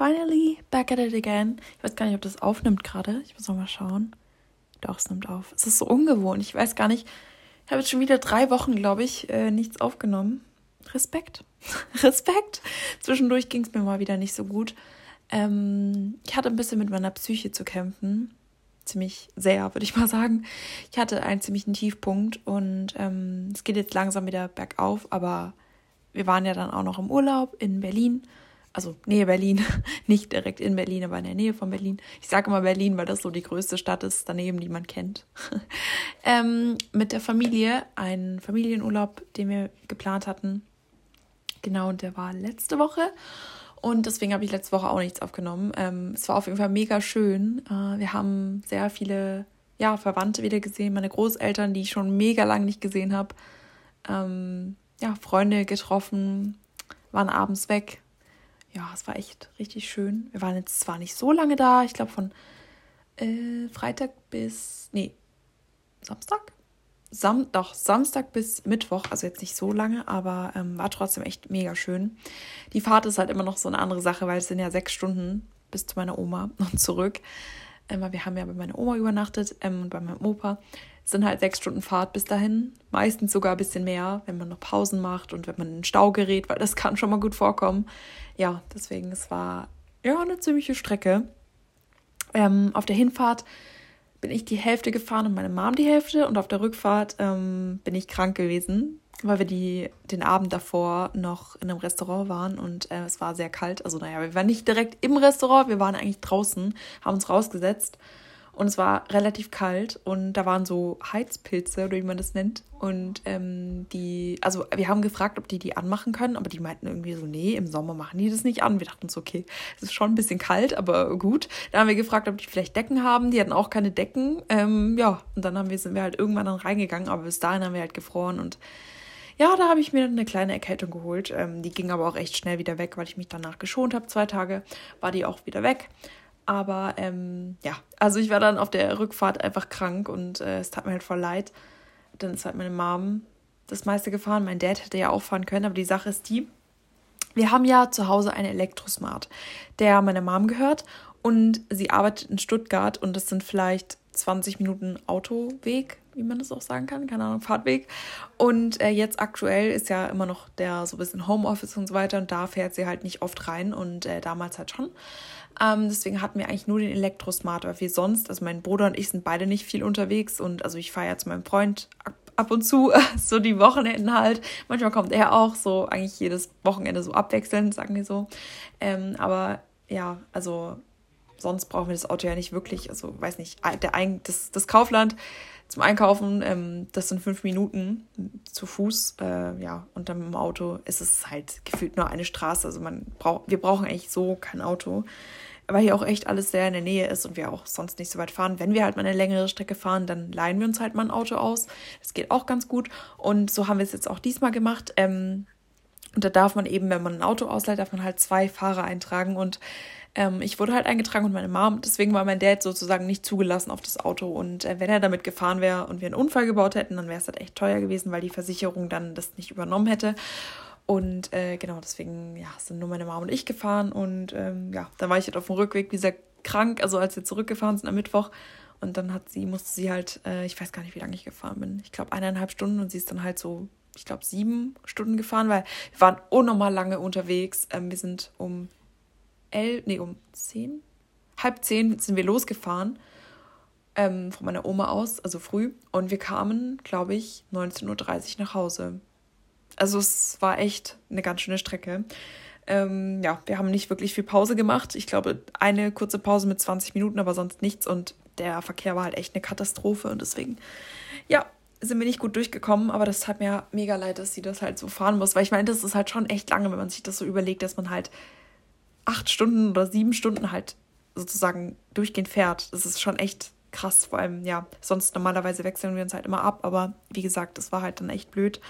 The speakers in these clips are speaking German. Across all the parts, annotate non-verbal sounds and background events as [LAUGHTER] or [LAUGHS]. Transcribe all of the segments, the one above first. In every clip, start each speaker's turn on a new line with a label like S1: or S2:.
S1: finally back at it again. Ich weiß gar nicht, ob das aufnimmt gerade. Ich muss noch mal schauen. Doch, es nimmt auf. Es ist so ungewohnt. Ich weiß gar nicht. Ich habe jetzt schon wieder drei Wochen, glaube ich, äh, nichts aufgenommen. Respekt. [LAUGHS] Respekt. Zwischendurch ging es mir mal wieder nicht so gut. Ähm, ich hatte ein bisschen mit meiner Psyche zu kämpfen. Ziemlich sehr, würde ich mal sagen. Ich hatte einen ziemlichen Tiefpunkt und ähm, es geht jetzt langsam wieder bergauf, aber wir waren ja dann auch noch im Urlaub in Berlin. Also Nähe Berlin, [LAUGHS] nicht direkt in Berlin, aber in der Nähe von Berlin. Ich sage immer Berlin, weil das so die größte Stadt ist daneben, die man kennt. [LAUGHS] ähm, mit der Familie, einen Familienurlaub, den wir geplant hatten. Genau, und der war letzte Woche. Und deswegen habe ich letzte Woche auch nichts aufgenommen. Ähm, es war auf jeden Fall mega schön. Äh, wir haben sehr viele ja, Verwandte wieder gesehen, meine Großeltern, die ich schon mega lang nicht gesehen habe. Ähm, ja, Freunde getroffen, waren abends weg. Ja, es war echt richtig schön. Wir waren jetzt zwar nicht so lange da, ich glaube von äh, Freitag bis, nee, Samstag? Sam doch, Samstag bis Mittwoch, also jetzt nicht so lange, aber ähm, war trotzdem echt mega schön. Die Fahrt ist halt immer noch so eine andere Sache, weil es sind ja sechs Stunden bis zu meiner Oma [LAUGHS] und zurück. Ähm, wir haben ja bei meiner Oma übernachtet ähm, und bei meinem Opa. Es sind halt sechs Stunden Fahrt bis dahin. Meistens sogar ein bisschen mehr, wenn man noch Pausen macht und wenn man in den Stau gerät, weil das [LAUGHS] kann schon mal gut vorkommen. Ja, deswegen, es war ja eine ziemliche Strecke. Ähm, auf der Hinfahrt bin ich die Hälfte gefahren und meine Mom die Hälfte. Und auf der Rückfahrt ähm, bin ich krank gewesen, weil wir die, den Abend davor noch in einem Restaurant waren und äh, es war sehr kalt. Also naja, wir waren nicht direkt im Restaurant, wir waren eigentlich draußen, haben uns rausgesetzt und es war relativ kalt und da waren so Heizpilze oder wie man das nennt. Und ähm, die, also wir haben gefragt, ob die die anmachen können, aber die meinten irgendwie so, nee, im Sommer machen die das nicht an. Wir dachten so, okay, es ist schon ein bisschen kalt, aber gut. Dann haben wir gefragt, ob die vielleicht Decken haben. Die hatten auch keine Decken. Ähm, ja, und dann haben wir, sind wir halt irgendwann dann reingegangen, aber bis dahin haben wir halt gefroren und ja, da habe ich mir eine kleine Erkältung geholt. Ähm, die ging aber auch echt schnell wieder weg, weil ich mich danach geschont habe. Zwei Tage war die auch wieder weg. Aber ähm, ja, also ich war dann auf der Rückfahrt einfach krank und äh, es tat mir halt voll leid. Dann ist halt meine Mom das meiste gefahren. Mein Dad hätte ja auch fahren können, aber die Sache ist die, wir haben ja zu Hause einen Elektrosmart, der meiner Mom gehört und sie arbeitet in Stuttgart und das sind vielleicht 20 Minuten Autoweg, wie man das auch sagen kann, keine Ahnung, Fahrtweg. Und äh, jetzt aktuell ist ja immer noch der so ein bisschen Homeoffice und so weiter und da fährt sie halt nicht oft rein und äh, damals halt schon. Ähm, deswegen hatten wir eigentlich nur den Elektrosmart, weil wir sonst, also mein Bruder und ich sind beide nicht viel unterwegs und also ich fahre ja zu meinem Freund ab und zu, [LAUGHS] so die Wochenenden halt. Manchmal kommt er auch so, eigentlich jedes Wochenende so abwechselnd, sagen wir so. Ähm, aber ja, also sonst brauchen wir das Auto ja nicht wirklich. Also weiß nicht, der das, das Kaufland zum Einkaufen, ähm, das sind fünf Minuten zu Fuß, äh, ja, und dann mit dem Auto ist es halt gefühlt nur eine Straße. Also man braucht, wir brauchen eigentlich so kein Auto weil hier auch echt alles sehr in der Nähe ist und wir auch sonst nicht so weit fahren. Wenn wir halt mal eine längere Strecke fahren, dann leihen wir uns halt mal ein Auto aus. Das geht auch ganz gut. Und so haben wir es jetzt auch diesmal gemacht. Ähm, und da darf man eben, wenn man ein Auto ausleiht, darf man halt zwei Fahrer eintragen. Und ähm, ich wurde halt eingetragen und meine Mom. Deswegen war mein Dad sozusagen nicht zugelassen auf das Auto. Und äh, wenn er damit gefahren wäre und wir einen Unfall gebaut hätten, dann wäre es halt echt teuer gewesen, weil die Versicherung dann das nicht übernommen hätte. Und äh, genau, deswegen ja, sind nur meine Mama und ich gefahren. Und ähm, ja, dann war ich halt auf dem Rückweg, wie gesagt, krank, also als wir zurückgefahren sind am Mittwoch. Und dann hat sie, musste sie halt, äh, ich weiß gar nicht, wie lange ich gefahren bin. Ich glaube eineinhalb Stunden und sie ist dann halt so, ich glaube, sieben Stunden gefahren, weil wir waren unnormal lange unterwegs. Ähm, wir sind um elf, nee, um zehn, halb zehn sind wir losgefahren ähm, von meiner Oma aus, also früh. Und wir kamen, glaube ich, 19.30 Uhr nach Hause. Also es war echt eine ganz schöne Strecke. Ähm, ja, wir haben nicht wirklich viel Pause gemacht. Ich glaube, eine kurze Pause mit 20 Minuten, aber sonst nichts. Und der Verkehr war halt echt eine Katastrophe. Und deswegen, ja, sind wir nicht gut durchgekommen. Aber das hat mir mega leid, dass sie das halt so fahren muss. Weil ich meine, das ist halt schon echt lange, wenn man sich das so überlegt, dass man halt acht Stunden oder sieben Stunden halt sozusagen durchgehend fährt. Das ist schon echt krass. Vor allem, ja, sonst normalerweise wechseln wir uns halt immer ab. Aber wie gesagt, das war halt dann echt blöd.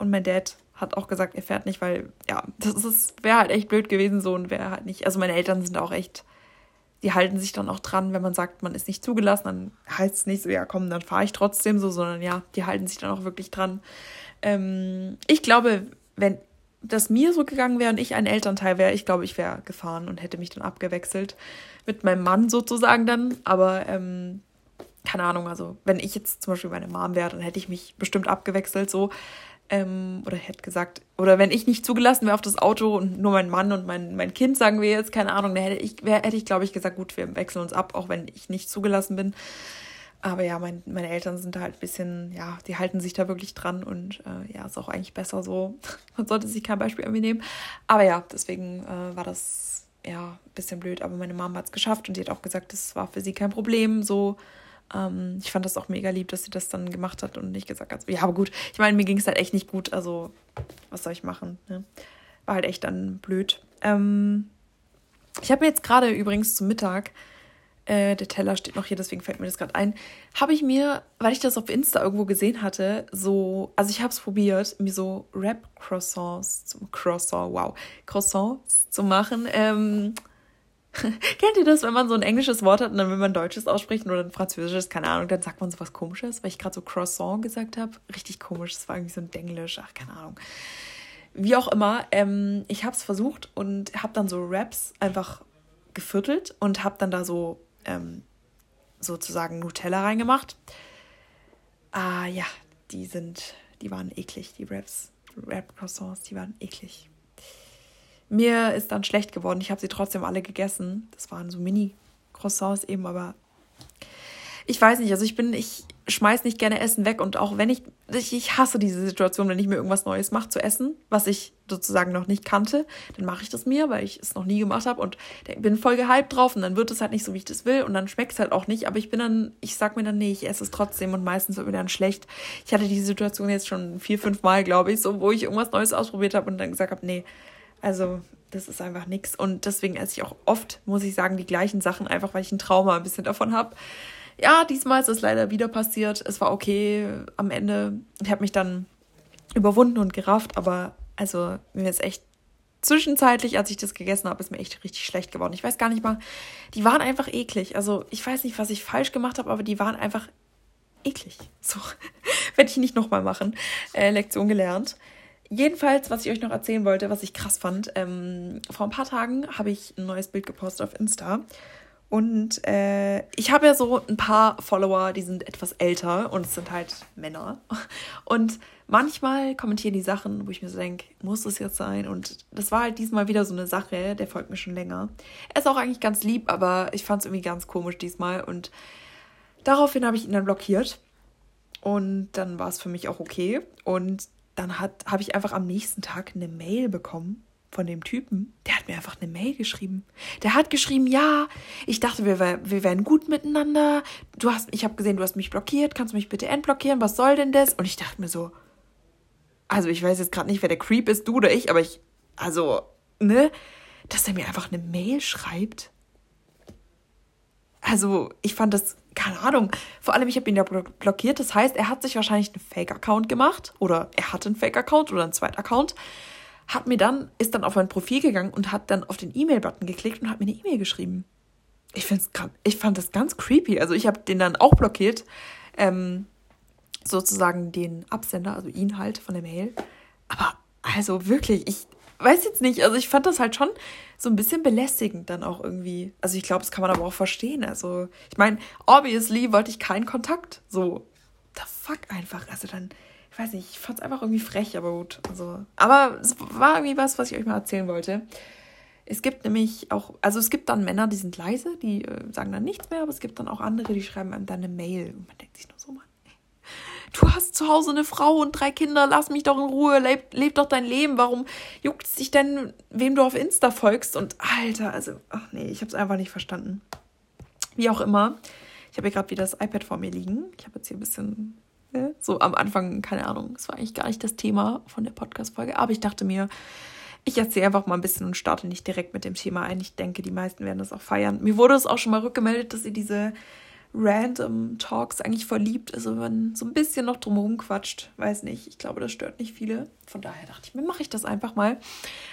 S1: Und mein Dad hat auch gesagt, er fährt nicht, weil, ja, das wäre halt echt blöd gewesen so und wäre halt nicht. Also meine Eltern sind auch echt, die halten sich dann auch dran, wenn man sagt, man ist nicht zugelassen, dann heißt es nicht so, ja komm, dann fahre ich trotzdem so, sondern ja, die halten sich dann auch wirklich dran. Ähm, ich glaube, wenn das mir so gegangen wäre und ich ein Elternteil wäre, ich glaube, ich wäre gefahren und hätte mich dann abgewechselt mit meinem Mann sozusagen dann. Aber ähm, keine Ahnung, also wenn ich jetzt zum Beispiel meine Mom wäre, dann hätte ich mich bestimmt abgewechselt so. Ähm, oder hätte gesagt, oder wenn ich nicht zugelassen wäre auf das Auto und nur mein Mann und mein, mein Kind, sagen wir jetzt, keine Ahnung, dann hätte ich, wär, hätte ich, glaube ich, gesagt, gut, wir wechseln uns ab, auch wenn ich nicht zugelassen bin. Aber ja, mein, meine Eltern sind da halt ein bisschen, ja, die halten sich da wirklich dran und äh, ja, ist auch eigentlich besser so. [LAUGHS] Man sollte sich kein Beispiel irgendwie nehmen. Aber ja, deswegen äh, war das ja ein bisschen blöd. Aber meine Mama hat es geschafft und die hat auch gesagt, das war für sie kein Problem. So, ähm, ich fand das auch mega lieb, dass sie das dann gemacht hat und nicht gesagt hat, ja, aber gut. Ich meine, mir ging es halt echt nicht gut. Also, was soll ich machen? Ne? War halt echt dann blöd. Ähm, ich habe mir jetzt gerade übrigens zum Mittag äh, der Teller steht noch hier, deswegen fällt mir das gerade ein. Habe ich mir, weil ich das auf Insta irgendwo gesehen hatte, so, also ich habe es probiert, mir so Rap-Croissants, Croissant, wow, Croissants zu machen. Ähm, [LAUGHS] Kennt ihr das, wenn man so ein englisches Wort hat und dann will man Deutsches aussprechen oder ein Französisches, keine Ahnung, dann sagt man so was Komisches, weil ich gerade so Croissant gesagt habe. Richtig komisch, das war irgendwie so ein Denglisch, ach, keine Ahnung. Wie auch immer, ähm, ich habe es versucht und habe dann so Raps einfach geviertelt und habe dann da so ähm, sozusagen Nutella reingemacht. Ah ja, die sind, die waren eklig, die Wraps, Wrap Croissants, die waren eklig. Mir ist dann schlecht geworden. Ich habe sie trotzdem alle gegessen. Das waren so Mini-Croissants eben, aber ich weiß nicht, also ich bin, ich schmeiß nicht gerne Essen weg und auch wenn ich, ich, ich hasse diese Situation, wenn ich mir irgendwas Neues mache zu essen, was ich sozusagen noch nicht kannte, dann mache ich das mir, weil ich es noch nie gemacht habe und bin voll gehypt drauf und dann wird es halt nicht so, wie ich das will und dann schmeckt es halt auch nicht, aber ich bin dann, ich sag mir dann, nee, ich esse es trotzdem und meistens wird mir dann schlecht. Ich hatte diese Situation jetzt schon vier, fünf Mal, glaube ich, so, wo ich irgendwas Neues ausprobiert habe und dann gesagt habe, nee, also das ist einfach nichts und deswegen esse ich auch oft, muss ich sagen, die gleichen Sachen, einfach weil ich ein Trauma ein bisschen davon habe ja, diesmal ist es leider wieder passiert. Es war okay am Ende. Ich habe mich dann überwunden und gerafft, aber also mir ist echt zwischenzeitlich, als ich das gegessen habe, ist mir echt richtig schlecht geworden. Ich weiß gar nicht mal, die waren einfach eklig. Also ich weiß nicht, was ich falsch gemacht habe, aber die waren einfach eklig. So, [LAUGHS] werde ich nicht nochmal machen. Äh, Lektion gelernt. Jedenfalls, was ich euch noch erzählen wollte, was ich krass fand, ähm, vor ein paar Tagen habe ich ein neues Bild gepostet auf Insta und äh, ich habe ja so ein paar Follower, die sind etwas älter und es sind halt Männer. Und manchmal kommentieren die Sachen, wo ich mir so denke, muss es jetzt sein? Und das war halt diesmal wieder so eine Sache, der folgt mir schon länger. Er ist auch eigentlich ganz lieb, aber ich fand es irgendwie ganz komisch diesmal. Und daraufhin habe ich ihn dann blockiert. Und dann war es für mich auch okay. Und dann habe ich einfach am nächsten Tag eine Mail bekommen von dem Typen, der hat mir einfach eine Mail geschrieben. Der hat geschrieben, ja, ich dachte, wir, wir wären gut miteinander. Du hast, ich habe gesehen, du hast mich blockiert. Kannst du mich bitte entblockieren? Was soll denn das? Und ich dachte mir so, also ich weiß jetzt gerade nicht, wer der Creep ist, du oder ich, aber ich, also, ne, dass er mir einfach eine Mail schreibt. Also, ich fand das, keine Ahnung. Vor allem, ich habe ihn ja blockiert. Das heißt, er hat sich wahrscheinlich einen Fake-Account gemacht. Oder er hatte einen Fake-Account oder einen zweiten Account hat mir dann, ist dann auf mein Profil gegangen und hat dann auf den E-Mail-Button geklickt und hat mir eine E-Mail geschrieben. Ich, find's, ich fand das ganz creepy. Also ich habe den dann auch blockiert. Ähm, sozusagen den Absender, also ihn halt von der Mail. Aber also wirklich, ich weiß jetzt nicht. Also ich fand das halt schon so ein bisschen belästigend dann auch irgendwie. Also ich glaube, das kann man aber auch verstehen. Also ich meine, obviously wollte ich keinen Kontakt. So, the fuck einfach. Also dann ich weiß nicht, ich fand es einfach irgendwie frech, aber gut. Also, aber es war irgendwie was, was ich euch mal erzählen wollte. Es gibt nämlich auch, also es gibt dann Männer, die sind leise, die äh, sagen dann nichts mehr, aber es gibt dann auch andere, die schreiben einem dann eine Mail. Und man denkt sich nur so, Mann, du hast zu Hause eine Frau und drei Kinder, lass mich doch in Ruhe, leb, leb doch dein Leben. Warum juckt es dich denn, wem du auf Insta folgst? Und Alter, also, ach nee, ich habe es einfach nicht verstanden. Wie auch immer. Ich habe hier gerade wieder das iPad vor mir liegen. Ich habe jetzt hier ein bisschen Ne? So am Anfang, keine Ahnung, es war eigentlich gar nicht das Thema von der Podcast-Folge, aber ich dachte mir, ich erzähle einfach mal ein bisschen und starte nicht direkt mit dem Thema ein. Ich denke, die meisten werden das auch feiern. Mir wurde es auch schon mal rückgemeldet, dass ihr diese random Talks eigentlich verliebt. Also wenn man so ein bisschen noch drumherum quatscht, weiß nicht. Ich glaube, das stört nicht viele. Von daher dachte ich mir, mache ich das einfach mal.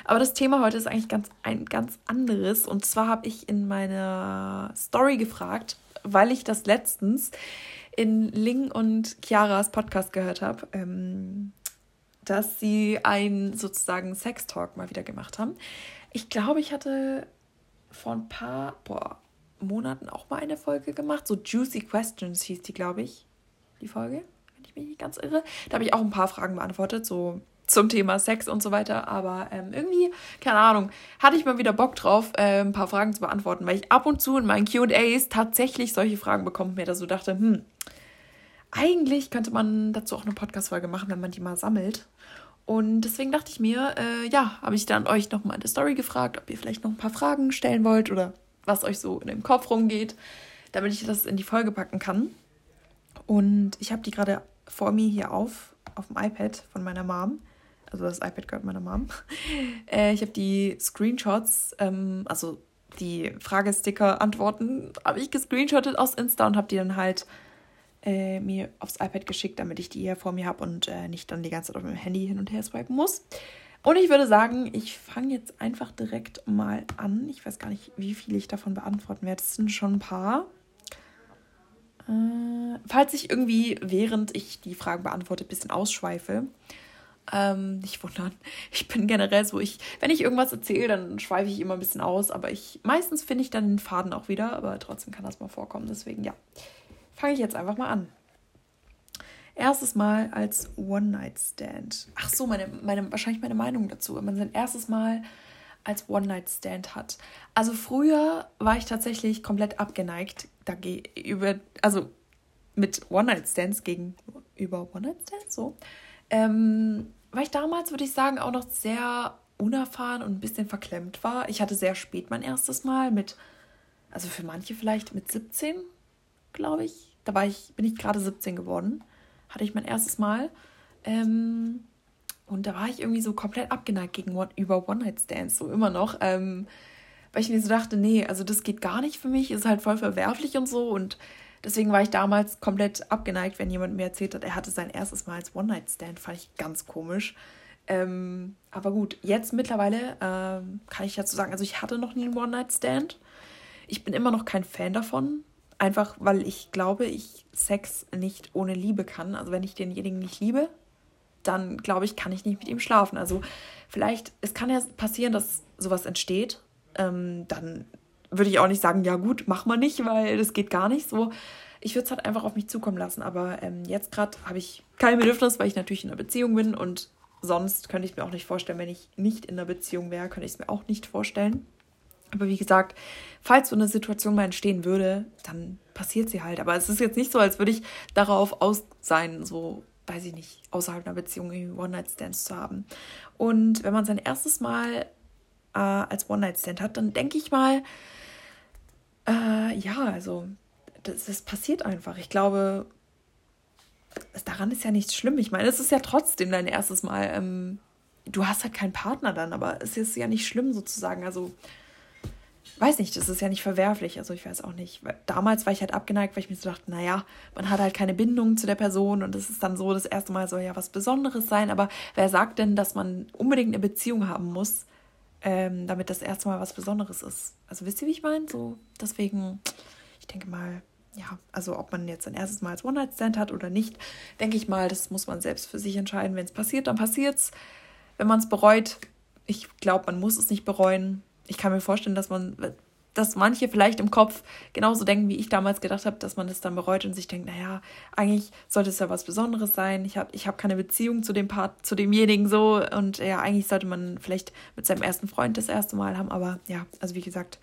S1: Aber das Thema heute ist eigentlich ganz ein ganz anderes. Und zwar habe ich in meiner Story gefragt, weil ich das letztens in Ling und Chiaras Podcast gehört habe. Ähm, dass sie einen sozusagen Sex-Talk mal wieder gemacht haben. Ich glaube, ich hatte vor ein paar boah, Monaten auch mal eine Folge gemacht. So Juicy Questions hieß die, glaube ich, die Folge, wenn ich mich nicht ganz irre. Da habe ich auch ein paar Fragen beantwortet, so zum Thema Sex und so weiter. Aber ähm, irgendwie, keine Ahnung, hatte ich mal wieder Bock drauf, äh, ein paar Fragen zu beantworten, weil ich ab und zu in meinen QAs tatsächlich solche Fragen bekomme, mir da so dachte, hm, eigentlich könnte man dazu auch eine Podcast-Folge machen, wenn man die mal sammelt. Und deswegen dachte ich mir, äh, ja, habe ich dann euch nochmal in der Story gefragt, ob ihr vielleicht noch ein paar Fragen stellen wollt oder was euch so in dem Kopf rumgeht, damit ich das in die Folge packen kann. Und ich habe die gerade vor mir hier auf, auf dem iPad von meiner Mom. Also das iPad gehört meiner Mom. [LAUGHS] Äh, ich habe die Screenshots, ähm, also die Fragesticker-Antworten, habe ich gescreenshottet aus Insta und habe die dann halt äh, mir aufs iPad geschickt, damit ich die hier vor mir habe und äh, nicht dann die ganze Zeit auf meinem Handy hin und her swipen muss. Und ich würde sagen, ich fange jetzt einfach direkt mal an. Ich weiß gar nicht, wie viele ich davon beantworten werde. Es sind schon ein paar. Äh, falls ich irgendwie, während ich die Fragen beantworte, ein bisschen ausschweife, ähm, nicht wundern. [LAUGHS] Ich bin generell so, ich, wenn ich irgendwas erzähle, dann schweife ich immer ein bisschen aus, aber ich meistens finde ich dann den Faden auch wieder, aber trotzdem kann das mal vorkommen. Deswegen ja fange ich jetzt einfach mal an. Erstes Mal als One-Night-Stand. Ach so, meine, meine, wahrscheinlich meine Meinung dazu, wenn man sein erstes Mal als One-Night-Stand hat. Also früher war ich tatsächlich komplett abgeneigt über, also mit One-Night-Stands gegenüber One-Night-Stands, so. Ähm, weil ich damals, würde ich sagen, auch noch sehr unerfahren und ein bisschen verklemmt war. Ich hatte sehr spät mein erstes Mal mit, also für manche vielleicht mit 17, glaube ich. Da war ich, bin ich gerade 17 geworden. Hatte ich mein erstes Mal. Ähm, und da war ich irgendwie so komplett abgeneigt gegen One, über One-Night-Stands, so immer noch. Ähm, weil ich mir so dachte, nee, also das geht gar nicht für mich, ist halt voll verwerflich und so. Und deswegen war ich damals komplett abgeneigt, wenn jemand mir erzählt hat, er hatte sein erstes Mal als One-Night-Stand. Fand ich ganz komisch. Ähm, aber gut, jetzt mittlerweile ähm, kann ich dazu sagen, also ich hatte noch nie einen One-Night-Stand. Ich bin immer noch kein Fan davon. Einfach weil ich glaube, ich Sex nicht ohne Liebe kann. Also wenn ich denjenigen nicht liebe, dann glaube ich, kann ich nicht mit ihm schlafen. Also vielleicht, es kann ja passieren, dass sowas entsteht. Ähm, dann würde ich auch nicht sagen, ja gut, mach mal nicht, weil das geht gar nicht so. Ich würde es halt einfach auf mich zukommen lassen. Aber ähm, jetzt gerade habe ich kein Bedürfnis, weil ich natürlich in einer Beziehung bin und sonst könnte ich mir auch nicht vorstellen, wenn ich nicht in einer Beziehung wäre, könnte ich es mir auch nicht vorstellen. Aber wie gesagt, falls so eine Situation mal entstehen würde, dann passiert sie halt. Aber es ist jetzt nicht so, als würde ich darauf aus sein, so, weiß ich nicht, außerhalb einer Beziehung irgendwie One-Night-Stands zu haben. Und wenn man sein erstes Mal äh, als One-Night-Stand hat, dann denke ich mal, äh, ja, also, das, das passiert einfach. Ich glaube, daran ist ja nichts schlimm. Ich meine, es ist ja trotzdem dein erstes Mal. Ähm, du hast halt keinen Partner dann, aber es ist ja nicht schlimm sozusagen. Also, weiß nicht, das ist ja nicht verwerflich. Also ich weiß auch nicht. Damals war ich halt abgeneigt, weil ich mir so dachte, naja, man hat halt keine Bindung zu der Person und es ist dann so, das erste Mal soll ja was Besonderes sein. Aber wer sagt denn, dass man unbedingt eine Beziehung haben muss, ähm, damit das erste Mal was Besonderes ist? Also wisst ihr, wie ich meine? So, deswegen, ich denke mal, ja, also ob man jetzt ein erstes Mal als One-Night-Stand hat oder nicht, denke ich mal, das muss man selbst für sich entscheiden. Wenn es passiert, dann passiert's. Wenn man es bereut, ich glaube, man muss es nicht bereuen ich kann mir vorstellen, dass man, dass manche vielleicht im Kopf genauso denken, wie ich damals gedacht habe, dass man es dann bereut und sich denkt, naja, eigentlich sollte es ja was Besonderes sein. Ich habe ich hab keine Beziehung zu dem Part, zu demjenigen so und ja, eigentlich sollte man vielleicht mit seinem ersten Freund das erste Mal haben, aber ja, also wie gesagt,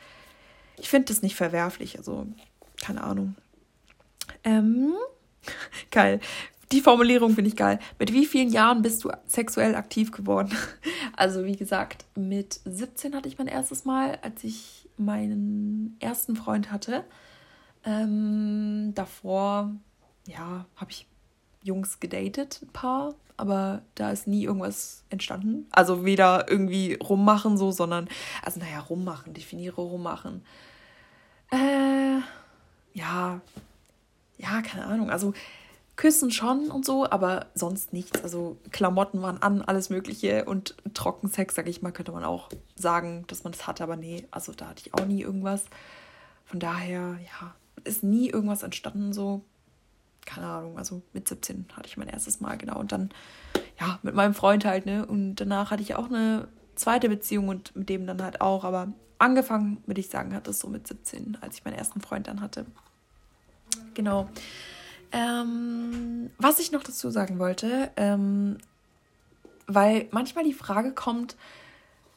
S1: ich finde das nicht verwerflich, also keine Ahnung. Ähm, [LAUGHS] geil die Formulierung finde ich geil. Mit wie vielen Jahren bist du sexuell aktiv geworden? [LAUGHS] Also wie gesagt, mit 17 hatte ich mein erstes Mal, als ich meinen ersten Freund hatte. Ähm, davor, ja, habe ich Jungs gedatet, ein paar, aber da ist nie irgendwas entstanden. Also weder irgendwie rummachen so, sondern, also naja, rummachen, definiere rummachen. Äh, ja, ja, keine Ahnung. Also Küssen schon und so, aber sonst nichts. Also Klamotten waren an, alles Mögliche und Trockensex, sag ich mal, könnte man auch sagen, dass man das hatte, aber nee, also da hatte ich auch nie irgendwas. Von daher, ja, ist nie irgendwas entstanden, so. Keine Ahnung, also mit 17 hatte ich mein erstes Mal, genau. Und dann, ja, mit meinem Freund halt, ne? Und danach hatte ich auch eine zweite Beziehung und mit dem dann halt auch. Aber angefangen, würde ich sagen, hat es so mit 17, als ich meinen ersten Freund dann hatte. Genau. Ähm, was ich noch dazu sagen wollte, ähm, weil manchmal die Frage kommt,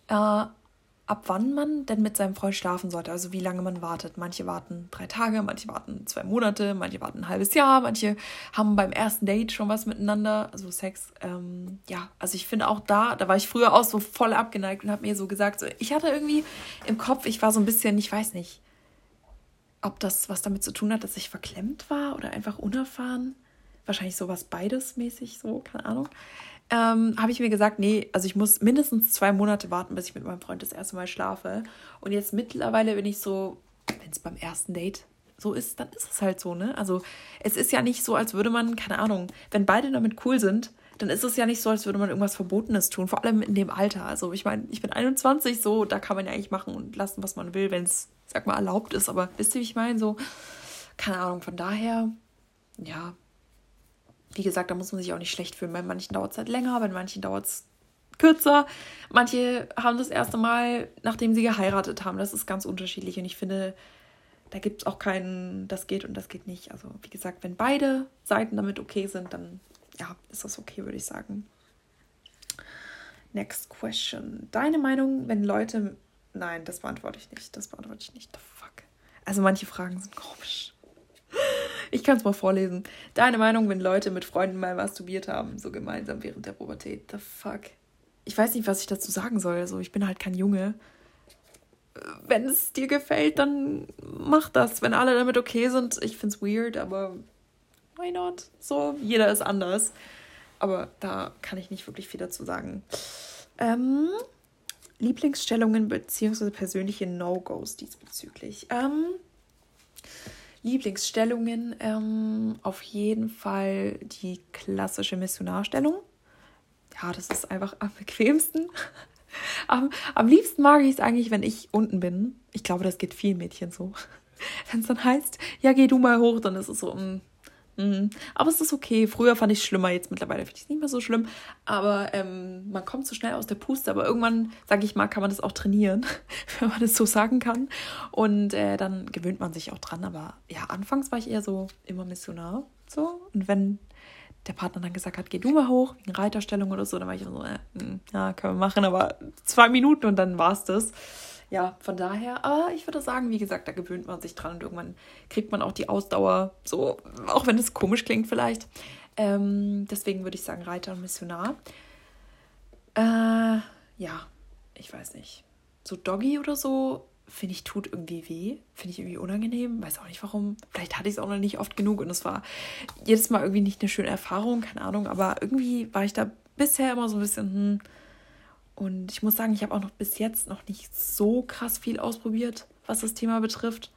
S1: äh, ab wann man denn mit seinem Freund schlafen sollte, also wie lange man wartet. Manche warten drei Tage, manche warten zwei Monate, manche warten ein halbes Jahr, manche haben beim ersten Date schon was miteinander, also Sex. Ähm, ja, also ich finde auch da, da war ich früher auch so voll abgeneigt und habe mir so gesagt, so, ich hatte irgendwie im Kopf, ich war so ein bisschen, ich weiß nicht, ob das was damit zu tun hat, dass ich verklemmt war oder einfach unerfahren. Wahrscheinlich sowas beides mäßig, so, keine Ahnung ähm, habe ich mir gesagt, nee, also ich muss mindestens zwei Monate warten, bis ich mit meinem Freund das erste Mal schlafe. Und jetzt mittlerweile bin ich so, wenn es beim ersten Date so ist, dann ist es halt so, ne? Also es ist ja nicht so, als würde man, keine Ahnung, wenn beide damit cool sind, dann ist es ja nicht so, als würde man irgendwas Verbotenes tun, vor allem in dem Alter. Also ich meine, ich bin 21, so, da kann man ja eigentlich machen und lassen, was man will, wenn es, sag mal, erlaubt ist. Aber wisst ihr, wie ich meine? So, keine Ahnung, von daher, ja, wie gesagt, da muss man sich auch nicht schlecht fühlen. Bei manchen dauert es halt länger, bei manchen dauert es kürzer. Manche haben das erste Mal, nachdem sie geheiratet haben. Das ist ganz unterschiedlich. Und ich finde, da gibt es auch keinen, das geht und das geht nicht. Also, wie gesagt, wenn beide Seiten damit okay sind, dann ja, ist das okay, würde ich sagen. Next question. Deine Meinung, wenn Leute. Nein, das beantworte ich nicht. Das beantworte ich nicht. The fuck. Also manche Fragen sind komisch. Ich kann es mal vorlesen. Deine Meinung, wenn Leute mit Freunden mal masturbiert haben, so gemeinsam während der Pubertät. The fuck. Ich weiß nicht, was ich dazu sagen soll. Also, ich bin halt kein Junge. Wenn es dir gefällt, dann mach das. Wenn alle damit okay sind, ich find's weird, aber why not? So, jeder ist anders. Aber da kann ich nicht wirklich viel dazu sagen. Ähm, Lieblingsstellungen bzw. persönliche No-Gos diesbezüglich. Ähm, Lieblingsstellungen ähm, auf jeden Fall die klassische Missionarstellung. Ja, das ist einfach am bequemsten. [LAUGHS] am, am liebsten mag ich es eigentlich, wenn ich unten bin. Ich glaube, das geht vielen Mädchen so. [LAUGHS] Wenn es dann heißt, ja, geh du mal hoch, dann ist es so, mh, mm, Mhm. Aber es ist okay. Früher fand ich es schlimmer, jetzt mittlerweile finde ich es nicht mehr so schlimm. Aber ähm, man kommt so schnell aus der Puste. Aber irgendwann, sage ich mal, kann man das auch trainieren, [LAUGHS] wenn man das so sagen kann. Und äh, dann gewöhnt man sich auch dran. Aber ja, anfangs war ich eher so immer Missionar. So. Und wenn der Partner dann gesagt hat, geh du mal hoch, wegen Reiterstellung oder so, dann war ich so, äh, hm, ja, können wir machen, aber zwei Minuten und dann war es das ja, von daher, aber ich würde sagen, wie gesagt, da gewöhnt man sich dran und irgendwann kriegt man auch die Ausdauer, so, auch wenn es komisch klingt vielleicht. Ähm, deswegen würde ich sagen, Reiter und Missionar. Äh, ja, ich weiß nicht. So Doggy oder so, finde ich, tut irgendwie weh. Finde ich irgendwie unangenehm. Weiß auch nicht warum. Vielleicht hatte ich es auch noch nicht oft genug und es war jedes Mal irgendwie nicht eine schöne Erfahrung, keine Ahnung. Aber irgendwie war ich da bisher immer so ein bisschen, hm, und ich muss sagen, ich habe auch noch bis jetzt noch nicht so krass viel ausprobiert, was das Thema betrifft.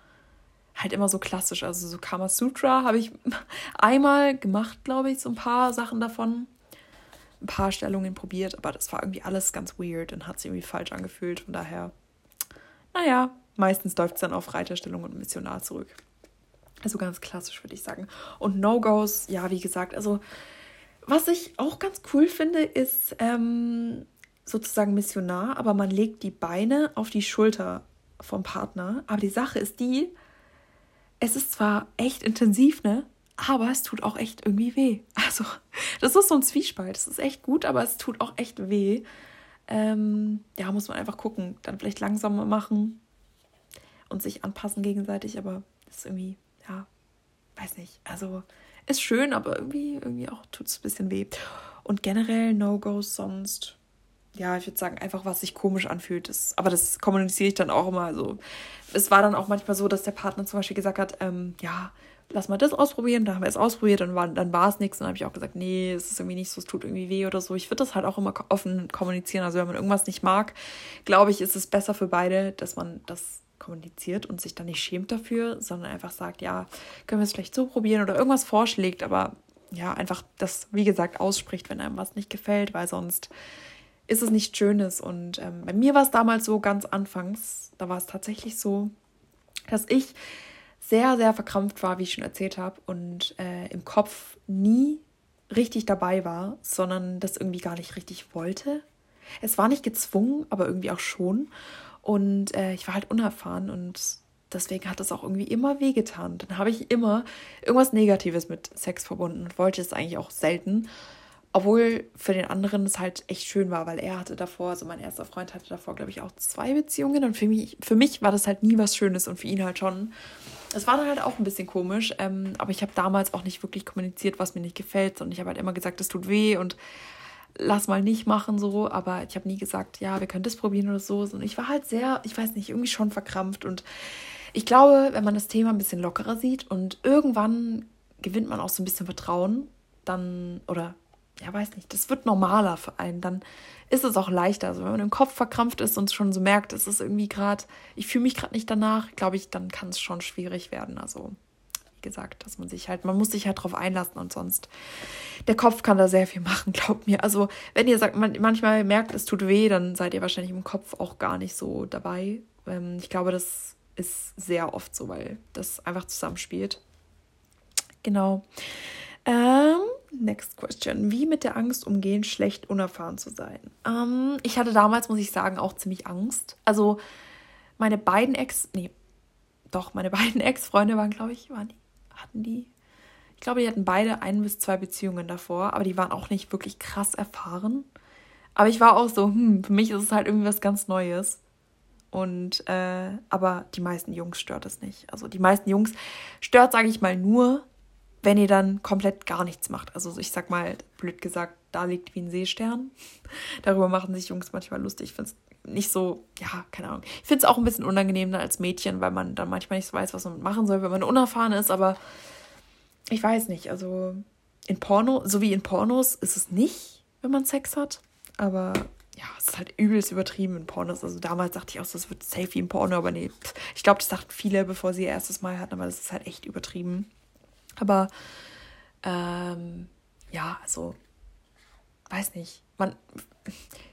S1: Halt immer so klassisch. Also so Kama Sutra habe ich [LAUGHS] einmal gemacht, glaube ich, so ein paar Sachen davon. Ein paar Stellungen probiert, aber das war irgendwie alles ganz weird und hat sich irgendwie falsch angefühlt. Von daher, naja, meistens läuft es dann auf Reiterstellung und Missionar zurück. Also ganz klassisch, würde ich sagen. Und No-Gos, ja, wie gesagt, also was ich auch ganz cool finde, ist, ähm, sozusagen Missionar, aber man legt die Beine auf die Schulter vom Partner. Aber die Sache ist die, es ist zwar echt intensiv, ne? Aber es tut auch echt irgendwie weh. Also, das ist so ein Zwiespalt. Das ist echt gut, aber es tut auch echt weh. Ähm, ja, muss man einfach gucken. Dann vielleicht langsamer machen und sich anpassen gegenseitig, aber ist irgendwie, ja, weiß nicht. Also, ist schön, aber irgendwie, irgendwie auch tut es ein bisschen weh. Und generell No-Gos sonst ja, ich würde sagen, einfach was sich komisch anfühlt. Das, aber das kommuniziere ich dann auch immer. Also, es war dann auch manchmal so, dass der Partner zum Beispiel gesagt hat, ähm, ja, lass mal das ausprobieren. Da haben wir es ausprobiert und war, dann war es nichts. Und dann habe ich auch gesagt, nee, es ist irgendwie nicht so, es tut irgendwie weh oder so. Ich würde das halt auch immer offen kommunizieren. Also, wenn man irgendwas nicht mag, glaube ich, ist es besser für beide, dass man das kommuniziert und sich dann nicht schämt dafür, sondern einfach sagt, ja, können wir es vielleicht so probieren oder irgendwas vorschlägt, aber ja, einfach das, wie gesagt, ausspricht, wenn einem was nicht gefällt, weil sonst ist es nichts Schönes. Und ähm, bei mir war es damals so ganz anfangs, da war es tatsächlich so, dass ich sehr, sehr verkrampft war, wie ich schon erzählt habe, und äh, im Kopf nie richtig dabei war, sondern das irgendwie gar nicht richtig wollte. Es war nicht gezwungen, aber irgendwie auch schon. Und äh, ich war halt unerfahren und deswegen hat es auch irgendwie immer wehgetan. Dann habe ich immer irgendwas Negatives mit Sex verbunden und wollte es eigentlich auch selten. Obwohl für den anderen es halt echt schön war, weil er hatte davor, also mein erster Freund hatte davor, glaube ich, auch zwei Beziehungen. Und für mich, für mich war das halt nie was Schönes und für ihn halt schon. Es war dann halt auch ein bisschen komisch, ähm, aber ich habe damals auch nicht wirklich kommuniziert, was mir nicht gefällt. Und ich habe halt immer gesagt, es tut weh und lass mal nicht machen so. Aber ich habe nie gesagt, ja, wir können das probieren oder so. Und ich war halt sehr, ich weiß nicht, irgendwie schon verkrampft. Und ich glaube, wenn man das Thema ein bisschen lockerer sieht und irgendwann gewinnt man auch so ein bisschen Vertrauen, dann, oder ja, weiß nicht, das wird normaler für einen, dann ist es auch leichter. Also wenn man im Kopf verkrampft ist und schon so merkt, es ist irgendwie gerade, ich fühle mich gerade nicht danach, glaube ich, dann kann es schon schwierig werden. Also wie gesagt, dass man sich halt, man muss sich halt drauf einlassen und sonst, der Kopf kann da sehr viel [LAUGHS] machen, glaubt mir. Also wenn ihr sagt, man, manchmal merkt, es tut weh, dann seid ihr wahrscheinlich im Kopf auch gar nicht so dabei. Ähm, ich glaube, das ist sehr oft so, weil das einfach zusammenspielt. Genau. Ähm, next question. Wie mit der Angst umgehen, schlecht unerfahren zu sein? Ähm, ich hatte damals, muss ich sagen, auch ziemlich Angst. Also meine beiden Ex, nee, doch, meine [LAUGHS] beiden Ex-Freunde waren, glaube ich, waren die, hatten die, ich glaube, die hatten beide ein bis zwei Beziehungen davor, aber die waren auch nicht wirklich krass erfahren. Aber ich war auch so, hm, für mich ist es halt irgendwie was ganz Neues. Und, äh, aber die meisten Jungs stört es nicht. Also die meisten Jungs stört, sage ich mal, nur, wenn ihr dann komplett gar nichts macht. Also ich sag mal, blöd gesagt, da liegt wie ein Seestern. [LAUGHS] Darüber machen sich Jungs manchmal lustig. Ich finde es nicht so, ja, keine Ahnung. Ich finde es auch ein bisschen unangenehm als Mädchen, weil man dann manchmal nicht so weiß, was man machen soll, wenn man unerfahren ist. Aber ich weiß nicht, also in Porno, so wie in Pornos ist es nicht, wenn man Sex hat. Aber ja, es ist halt übelst übertrieben in Pornos. Also damals dachte ich auch, das wird safe wie in Porno, aber nee, ich glaube, das dachten viele, bevor sie ihr erstes Mal hatten, aber das ist halt echt übertrieben. Aber ähm, ja, also weiß nicht. Man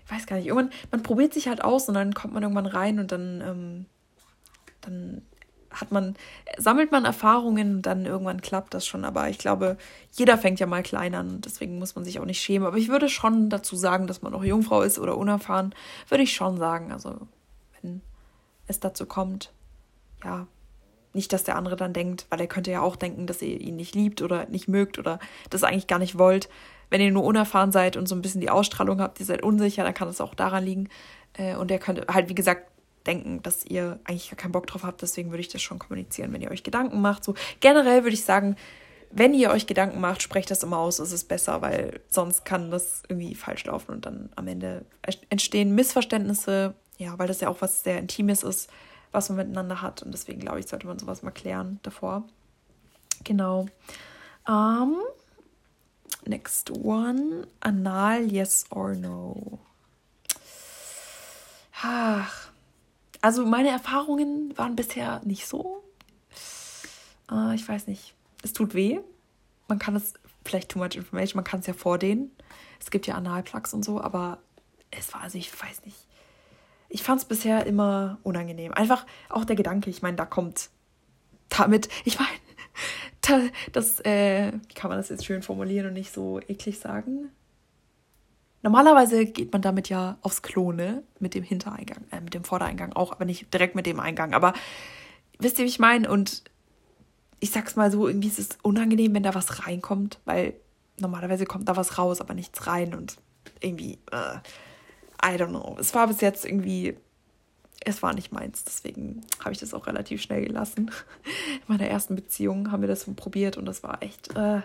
S1: weiß gar nicht. Irgendwann, man probiert sich halt aus und dann kommt man irgendwann rein und dann, ähm, dann hat man, sammelt man Erfahrungen und dann irgendwann klappt das schon. Aber ich glaube, jeder fängt ja mal klein an. Deswegen muss man sich auch nicht schämen. Aber ich würde schon dazu sagen, dass man noch Jungfrau ist oder unerfahren, würde ich schon sagen. Also, wenn es dazu kommt, ja, nicht, dass der andere dann denkt, weil er könnte ja auch denken, dass ihr ihn nicht liebt oder nicht mögt oder das eigentlich gar nicht wollt. Wenn ihr nur unerfahren seid und so ein bisschen die Ausstrahlung habt, ihr seid unsicher, dann kann es auch daran liegen. Äh, und er könnte halt, wie gesagt, denken, dass ihr eigentlich gar keinen Bock drauf habt. Deswegen würde ich das schon kommunizieren, wenn ihr euch Gedanken macht. So generell würde ich sagen, wenn ihr euch Gedanken macht, sprecht das immer aus, ist es besser, weil sonst kann das irgendwie falsch laufen und dann am Ende entstehen Missverständnisse, ja, weil das ja auch was sehr Intimes ist was man miteinander hat. Und deswegen glaube ich, sollte man sowas mal klären davor. Genau. Um, next one. Anal, yes or no? Ach. Also meine Erfahrungen waren bisher nicht so. Uh, ich weiß nicht. Es tut weh. Man kann es, vielleicht too much information, man kann es ja vordehnen. Es gibt ja Analplugs und so, aber es war, also ich weiß nicht ich fand es bisher immer unangenehm. Einfach auch der Gedanke, ich meine, da kommt damit, ich meine, [LAUGHS] da, das, äh, wie kann man das jetzt schön formulieren und nicht so eklig sagen? Normalerweise geht man damit ja aufs Klo, ne? Mit dem Hintereingang, äh, mit dem Vordereingang auch, aber nicht direkt mit dem Eingang. Aber wisst ihr, wie ich meine? Und ich sag's mal so, irgendwie ist es unangenehm, wenn da was reinkommt, weil normalerweise kommt da was raus, aber nichts rein und irgendwie, äh, I don't know. Es war bis jetzt irgendwie, es war nicht meins. Deswegen habe ich das auch relativ schnell gelassen. [LAUGHS] In meiner ersten Beziehung haben wir das probiert und das war echt, äh,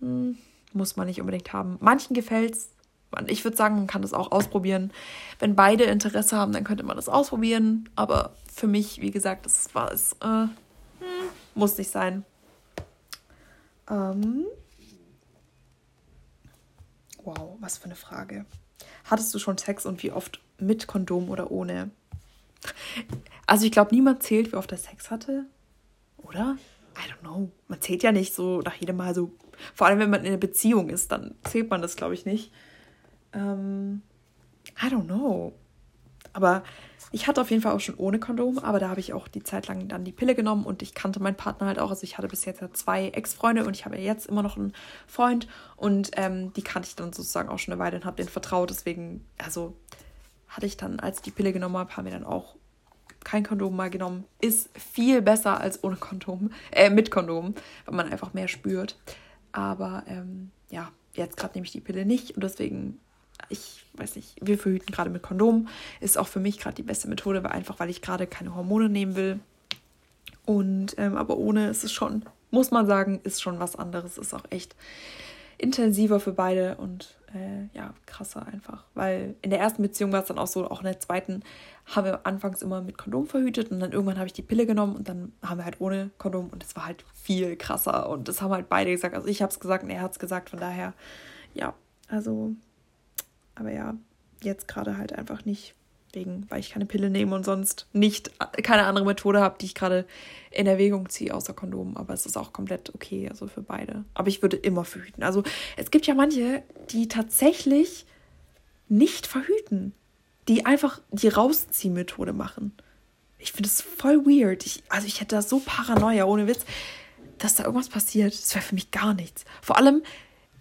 S1: hm, muss man nicht unbedingt haben. Manchen gefällt es. Ich würde sagen, man kann das auch ausprobieren. Wenn beide Interesse haben, dann könnte man das ausprobieren. Aber für mich, wie gesagt, das war es, äh, hm, muss nicht sein. Ähm, wow, was für eine Frage. Hattest du schon Sex und wie oft mit Kondom oder ohne? Also ich glaube, niemand zählt, wie oft er Sex hatte. Oder? I don't know. Man zählt ja nicht so nach jedem Mal so. Vor allem, wenn man in einer Beziehung ist, dann zählt man das, glaube ich, nicht. Ähm, I don't know. Aber ich hatte auf jeden Fall auch schon ohne Kondom, aber da habe ich auch die Zeit lang dann die Pille genommen und ich kannte meinen Partner halt auch. Also ich hatte bis jetzt zwei Ex-Freunde und ich habe jetzt immer noch einen Freund und ähm, die kannte ich dann sozusagen auch schon eine Weile und habe denen vertraut. Deswegen, also hatte ich dann, als ich die Pille genommen habe, haben wir dann auch kein Kondom mal genommen. Ist viel besser als ohne Kondom, äh, mit Kondom, weil man einfach mehr spürt. Aber ähm, ja, jetzt gerade nehme ich die Pille nicht und deswegen ich weiß nicht, wir verhüten gerade mit Kondom. Ist auch für mich gerade die beste Methode, weil einfach, weil ich gerade keine Hormone nehmen will. Und ähm, aber ohne ist es schon, muss man sagen, ist schon was anderes. Ist auch echt intensiver für beide und äh, ja, krasser einfach. Weil in der ersten Beziehung war es dann auch so, auch in der zweiten haben wir anfangs immer mit Kondom verhütet und dann irgendwann habe ich die Pille genommen und dann haben wir halt ohne Kondom und es war halt viel krasser und das haben halt beide gesagt. Also ich habe es gesagt und er hat es gesagt, von daher, ja, also aber ja, jetzt gerade halt einfach nicht, wegen, weil ich keine Pille nehme und sonst nicht keine andere Methode habe, die ich gerade in Erwägung ziehe, außer Kondom. Aber es ist auch komplett okay, also für beide. Aber ich würde immer verhüten. Also es gibt ja manche, die tatsächlich nicht verhüten, die einfach die Rausziehmethode machen. Ich finde es voll weird. Ich, also ich hätte da so Paranoia, ohne Witz, dass da irgendwas passiert. Das wäre für mich gar nichts. Vor allem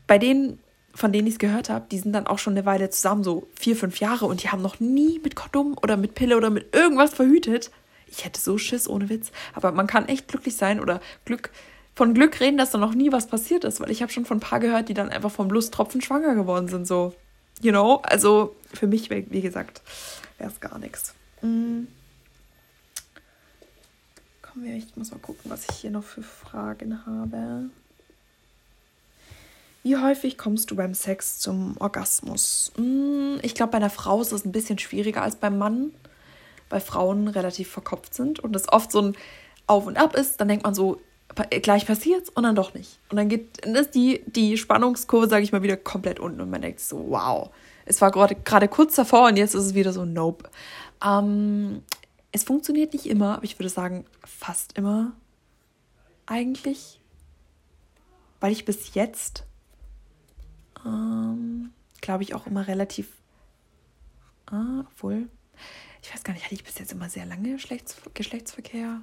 S1: bei denen, von denen ich es gehört habe, die sind dann auch schon eine Weile zusammen, so vier, fünf Jahre und die haben noch nie mit Kondom oder mit Pille oder mit irgendwas verhütet. Ich hätte so Schiss, ohne Witz. Aber man kann echt glücklich sein oder Glück, von Glück reden, dass da noch nie was passiert ist, weil ich habe schon von ein paar gehört, die dann einfach vom Lusttropfen schwanger geworden sind, so. You know? Also für mich, wie gesagt, wäre es gar nichts. Mhm. Kommen wir, ich muss mal gucken, was ich hier noch für Fragen habe. Wie häufig kommst du beim Sex zum Orgasmus? Hm, ich glaube, bei einer Frau ist es ein bisschen schwieriger als beim Mann, weil Frauen relativ verkopft sind und es oft so ein Auf und Ab ist. Dann denkt man so, gleich passiert's und dann doch nicht. Und dann geht dann ist die, die Spannungskurve, sage ich mal, wieder komplett unten und man denkt so, wow, es war gerade kurz davor und jetzt ist es wieder so, nope. Ähm, es funktioniert nicht immer, aber ich würde sagen, fast immer eigentlich, weil ich bis jetzt ähm, glaube ich, auch immer relativ. Ah, obwohl. Ich weiß gar nicht, hatte ich bis jetzt immer sehr lange Geschlechts Geschlechtsverkehr?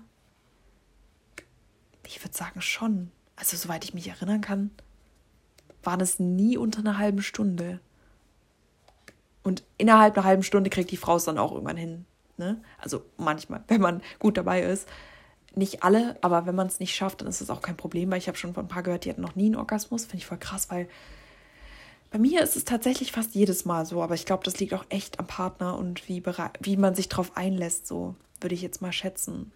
S1: Ich würde sagen schon. Also, soweit ich mich erinnern kann, waren es nie unter einer halben Stunde. Und innerhalb einer halben Stunde kriegt die Frau es dann auch irgendwann hin. Ne? Also manchmal, wenn man gut dabei ist. Nicht alle, aber wenn man es nicht schafft, dann ist es auch kein Problem, weil ich habe schon von ein paar gehört, die hatten noch nie einen Orgasmus. Finde ich voll krass, weil bei mir ist es tatsächlich fast jedes Mal so, aber ich glaube, das liegt auch echt am Partner und wie, wie man sich drauf einlässt, so würde ich jetzt mal schätzen.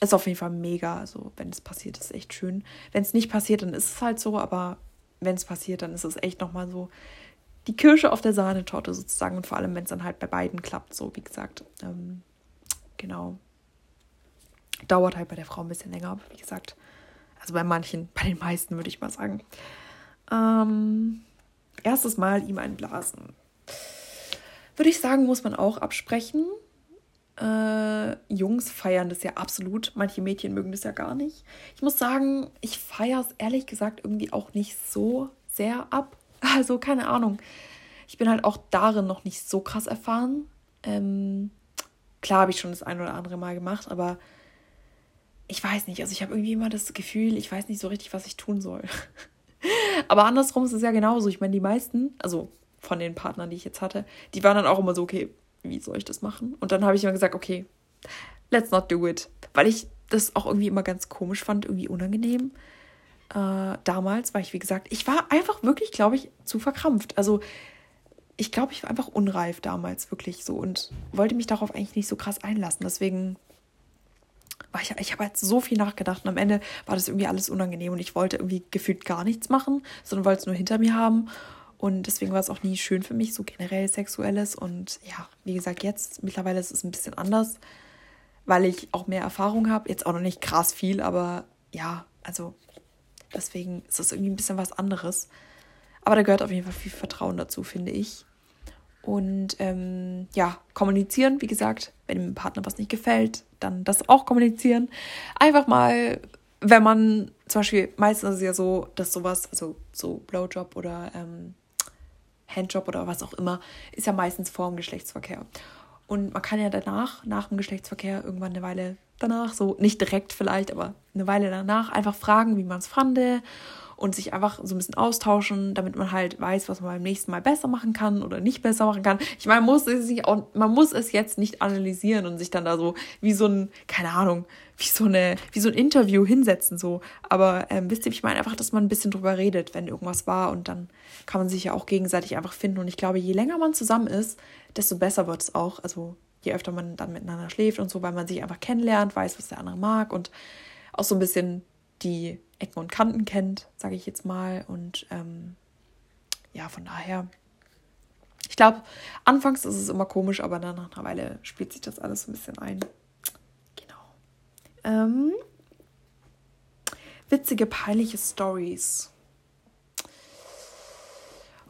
S1: Ist auf jeden Fall mega, also wenn es passiert, ist echt schön. Wenn es nicht passiert, dann ist es halt so, aber wenn es passiert, dann ist es echt nochmal so die Kirsche auf der Sahnetorte sozusagen und vor allem, wenn es dann halt bei beiden klappt, so wie gesagt. Ähm, genau. Dauert halt bei der Frau ein bisschen länger, aber wie gesagt, also bei manchen, bei den meisten würde ich mal sagen. Ähm, erstes Mal ihm einblasen. Würde ich sagen, muss man auch absprechen. Äh, Jungs feiern das ja absolut. Manche Mädchen mögen das ja gar nicht. Ich muss sagen, ich feiere es ehrlich gesagt irgendwie auch nicht so sehr ab. [LAUGHS] Also keine Ahnung. Ich bin halt auch darin noch nicht so krass erfahren. Ähm, klar habe ich schon das ein oder andere Mal gemacht, aber ich weiß nicht. Also ich habe irgendwie immer das Gefühl, ich weiß nicht so richtig, was ich tun soll. [LAUGHS] [LAUGHS] Aber andersrum ist es ja genauso. Ich meine, die meisten, also von den Partnern, die ich jetzt hatte, die waren dann auch immer so, okay, wie soll ich das machen? Und dann habe ich immer gesagt, okay, let's not do it. Weil ich das auch irgendwie immer ganz komisch fand, irgendwie unangenehm. Äh, damals war ich, wie gesagt, ich war einfach wirklich, glaube ich, zu verkrampft. Also ich glaube, ich war einfach unreif damals, wirklich so und wollte mich darauf eigentlich nicht so krass einlassen. Deswegen ich, ich habe halt so viel nachgedacht und am Ende war das irgendwie alles unangenehm und ich wollte irgendwie gefühlt gar nichts machen, sondern wollte es nur hinter mir haben. Und deswegen war es auch nie schön für mich, so generell Sexuelles. Und ja, wie gesagt, jetzt mittlerweile ist es ein bisschen anders, weil ich auch mehr Erfahrung habe. Jetzt auch noch nicht krass viel, aber ja, also deswegen ist es irgendwie ein bisschen was anderes. Aber da gehört auf jeden Fall viel Vertrauen dazu, finde ich. Und ähm, ja, kommunizieren, wie gesagt, wenn dem Partner was nicht gefällt, dann das auch kommunizieren. Einfach mal, wenn man zum Beispiel, meistens ist es ja so, dass sowas, also so Blowjob oder ähm, Handjob oder was auch immer, ist ja meistens vor dem Geschlechtsverkehr. Und man kann ja danach, nach dem Geschlechtsverkehr, irgendwann eine Weile danach, so nicht direkt vielleicht, aber eine Weile danach, einfach fragen, wie man es fand und sich einfach so ein bisschen austauschen, damit man halt weiß, was man beim nächsten Mal besser machen kann oder nicht besser machen kann. Ich meine, man muss es, nicht, man muss es jetzt nicht analysieren und sich dann da so wie so ein, keine Ahnung, wie so, eine, wie so ein Interview hinsetzen. so. Aber ähm, wisst ihr, ich meine einfach, dass man ein bisschen drüber redet, wenn irgendwas war und dann kann man sich ja auch gegenseitig einfach finden. Und ich glaube, je länger man zusammen ist, desto besser wird es auch. Also je öfter man dann miteinander schläft und so, weil man sich einfach kennenlernt, weiß, was der andere mag und auch so ein bisschen die Ecken und Kanten kennt, sage ich jetzt mal. Und ähm, ja, von daher, ich glaube, anfangs ist es immer komisch, aber dann nach einer Weile spielt sich das alles so ein bisschen ein. Genau. Ähm, witzige, peinliche Stories.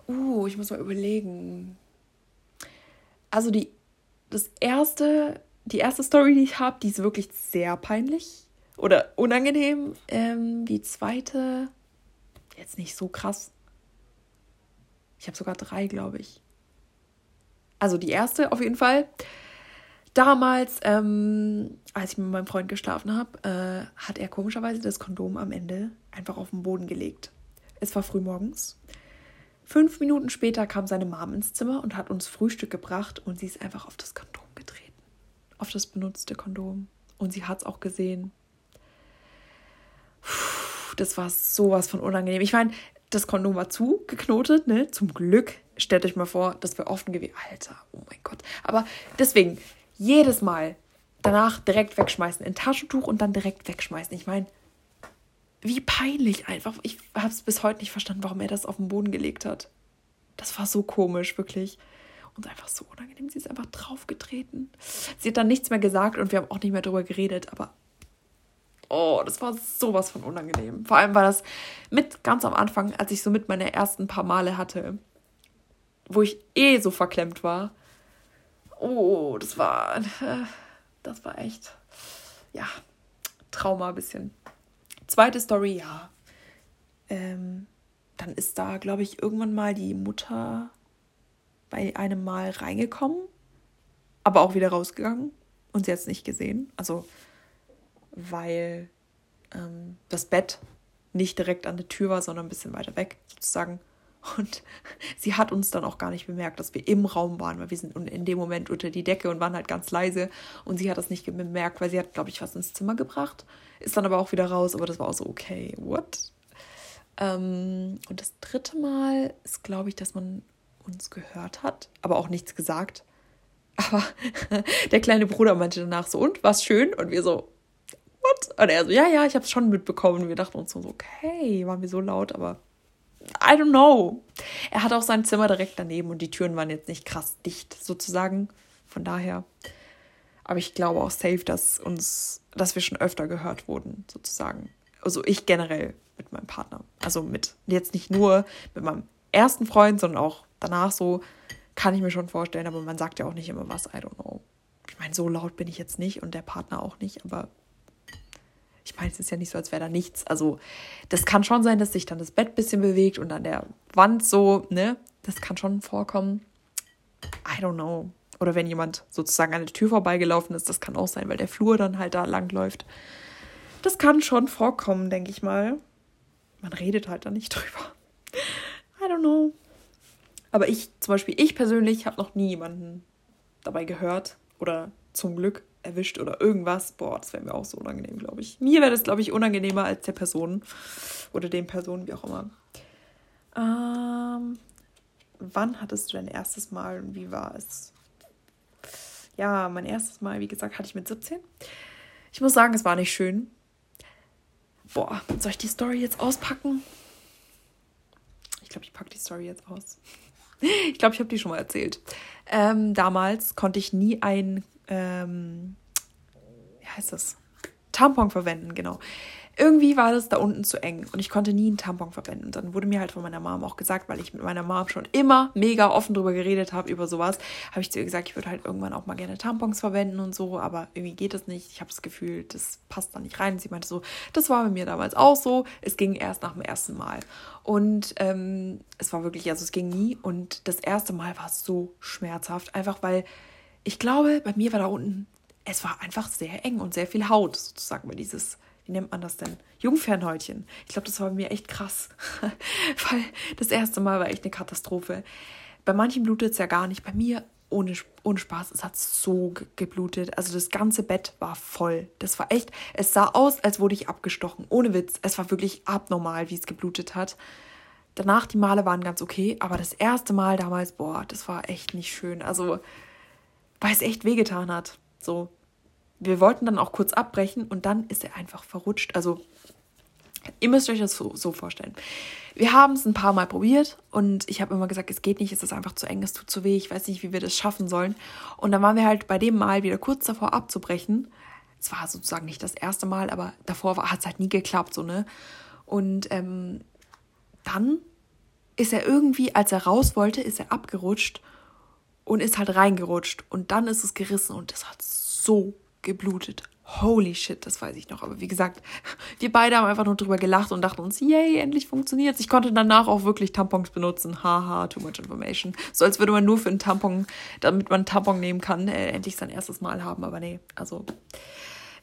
S1: Uh, ich muss mal überlegen. Also die, das erste, die erste Story, die ich habe, die ist wirklich sehr peinlich oder unangenehm. Ähm, die zweite, jetzt nicht so krass. Ich habe sogar drei, glaube ich. Also die erste auf jeden Fall. Damals, ähm, als ich mit meinem Freund geschlafen habe, äh, hat er komischerweise das Kondom am Ende einfach auf den Boden gelegt. Es war früh morgens. Fünf Minuten später kam seine Mom ins Zimmer und hat uns Frühstück gebracht und sie ist einfach auf das Kondom getreten. Auf das benutzte Kondom. Und sie hat es auch gesehen das war sowas von unangenehm. Ich meine, das Kondom war zugeknotet, ne? Zum Glück. Stellt euch mal vor, das wäre offen gewesen. Alter, oh mein Gott. Aber deswegen, jedes Mal danach direkt wegschmeißen. In Taschentuch und dann direkt wegschmeißen. Ich meine, wie peinlich einfach. Ich habe es bis heute nicht verstanden, warum er das auf den Boden gelegt hat. Das war so komisch, wirklich. Und einfach so unangenehm. Sie ist einfach draufgetreten. Sie hat dann nichts mehr gesagt und wir haben auch nicht mehr darüber geredet. Aber oh, das war sowas von unangenehm. Vor allem war das mit ganz am Anfang, als ich so mit meine ersten paar Male hatte, wo ich eh so verklemmt war. Oh, das war, [LAUGHS] das war echt, ja, Trauma ein bisschen. Zweite Story, ja. Ähm, dann ist da, glaube ich, irgendwann mal die Mutter bei einem Mal reingekommen, aber auch wieder rausgegangen und sie hat es nicht gesehen. Also weil ähm, das Bett nicht direkt an der Tür war, sondern ein bisschen weiter weg sozusagen. Und [LAUGHS] sie hat uns dann auch gar nicht bemerkt, dass wir im Raum waren, weil wir sind in dem Moment unter die Decke und waren halt ganz leise. Und sie hat das nicht bemerkt, weil sie hat, glaube ich, was ins Zimmer gebracht. Ist dann aber auch wieder raus, aber das war auch so, okay, what? Ähm, und das dritte Mal ist, glaube ich, dass man uns gehört hat, aber auch nichts gesagt. [LAUGHS] Aber [LAUGHS] der kleine Bruder meinte danach so, und, was schön? Und wir so, what? Und er so, ja, ja, ich habe es schon mitbekommen. Und wir dachten uns so, okay, waren wir so laut, aber I don't know. Er hat auch sein Zimmer direkt daneben und die Türen waren jetzt nicht krass dicht, sozusagen. Von daher. Aber ich glaube auch safe, dass uns, dass wir schon öfter gehört wurden, sozusagen. Also ich generell mit meinem Partner. Also mit, jetzt nicht nur mit meinem ersten Freund, sondern auch danach so, kann ich mir schon vorstellen, aber man sagt ja auch nicht immer was, I don't know. Ich meine, so laut bin ich jetzt nicht und der Partner auch nicht, aber ich meine, es ist ja nicht so, als wäre da nichts. Also, das kann schon sein, dass sich dann das Bett ein bisschen bewegt und an der Wand so, ne? Das kann schon vorkommen. I don't know. Oder wenn jemand sozusagen an der Tür vorbeigelaufen ist, das kann auch sein, weil der Flur dann halt da lang läuft. Das kann schon vorkommen, denke ich mal. Man redet halt da nicht [LAUGHS] drüber. I don't know. Aber ich, zum Beispiel, ich persönlich habe noch nie jemanden dabei gehört. Oder zum Glück erwischt oder irgendwas, boah, das wäre mir auch so unangenehm, glaube ich. Mir wäre das, glaube ich, unangenehmer als der Person oder den Personen, wie auch immer. Ähm, wann hattest du dein erstes Mal und wie war es? Ja, mein erstes Mal, wie gesagt, hatte ich mit 17. Ich muss sagen, es war nicht schön. Boah, soll ich die Story jetzt auspacken? Ich glaube, ich packe die Story jetzt aus. [LAUGHS] Ich glaube, ich habe die schon mal erzählt. Ähm, damals konnte ich nie ein ähm, heißt das? Tampon verwenden, genau. irgendwie war das da unten zu eng und ich konnte nie einen Tampon verwenden. Und dann wurde mir halt von meiner Mom auch gesagt, weil ich mit meiner Mom schon immer mega offen drüber geredet habe, über sowas, habe ich zu ihr gesagt, ich würde halt irgendwann auch mal gerne Tampons verwenden und so, aber irgendwie geht das nicht. Ich habe das Gefühl, das passt da nicht rein. sie meinte so, das war bei mir damals auch so. Es ging erst nach dem ersten Mal. Und ähm, es war wirklich, also es ging nie. Und das erste Mal war so schmerzhaft, einfach weil ich glaube, bei mir war da unten, es war einfach sehr eng und sehr viel Haut, sozusagen, weil dieses wie nennt man das denn? Jungfernhäutchen. Ich glaube, das war bei mir echt krass. [LAUGHS] Weil das erste Mal war echt eine Katastrophe. Bei manchen blutet es ja gar nicht. Bei mir, ohne, ohne Spaß, es hat so geblutet. Also das ganze Bett war voll. Das war echt, es sah aus, als wurde ich abgestochen. Ohne Witz. Es war wirklich abnormal, wie es geblutet hat. Danach die Male waren ganz okay, aber das erste Mal damals, boah, das war echt nicht schön. Also, weil es echt wehgetan hat. So, wir wollten dann auch kurz abbrechen und dann ist er einfach verrutscht. Also ihr müsst euch das so, so vorstellen. Wir haben es ein paar Mal probiert und ich habe immer gesagt, es geht nicht, es ist einfach zu eng, es tut zu weh, ich weiß nicht, wie wir das schaffen sollen. Und dann waren wir halt bei dem Mal wieder kurz davor abzubrechen. Es war sozusagen nicht das erste Mal, aber davor hat es halt nie geklappt, so, ne? Und ähm, dann ist er irgendwie, als er raus wollte, ist er abgerutscht und ist halt reingerutscht. Und dann ist es gerissen und das hat so geblutet. Holy shit, das weiß ich noch. Aber wie gesagt, [LAUGHS] wir beide haben einfach nur drüber gelacht und dachten uns, yay, endlich funktioniert's. Ich konnte danach auch wirklich Tampons benutzen. Haha, too much information. So als würde man nur für einen Tampon, damit man einen Tampon nehmen kann, äh, endlich sein erstes Mal haben. Aber nee, also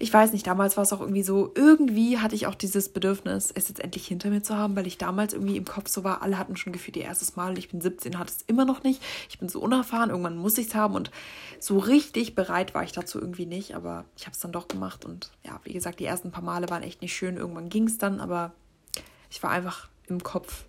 S1: ich weiß nicht, damals war es auch irgendwie so, irgendwie hatte ich auch dieses Bedürfnis, es jetzt endlich hinter mir zu haben, weil ich damals irgendwie im Kopf so war, alle hatten schon gefühlt ihr erstes Mal, ich bin 17, hatte es immer noch nicht. Ich bin so unerfahren, irgendwann muss ich es haben und so richtig bereit war ich dazu irgendwie nicht, aber ich habe es dann doch gemacht und ja, wie gesagt, die ersten paar Male waren echt nicht schön, irgendwann ging es dann, aber ich war einfach im Kopf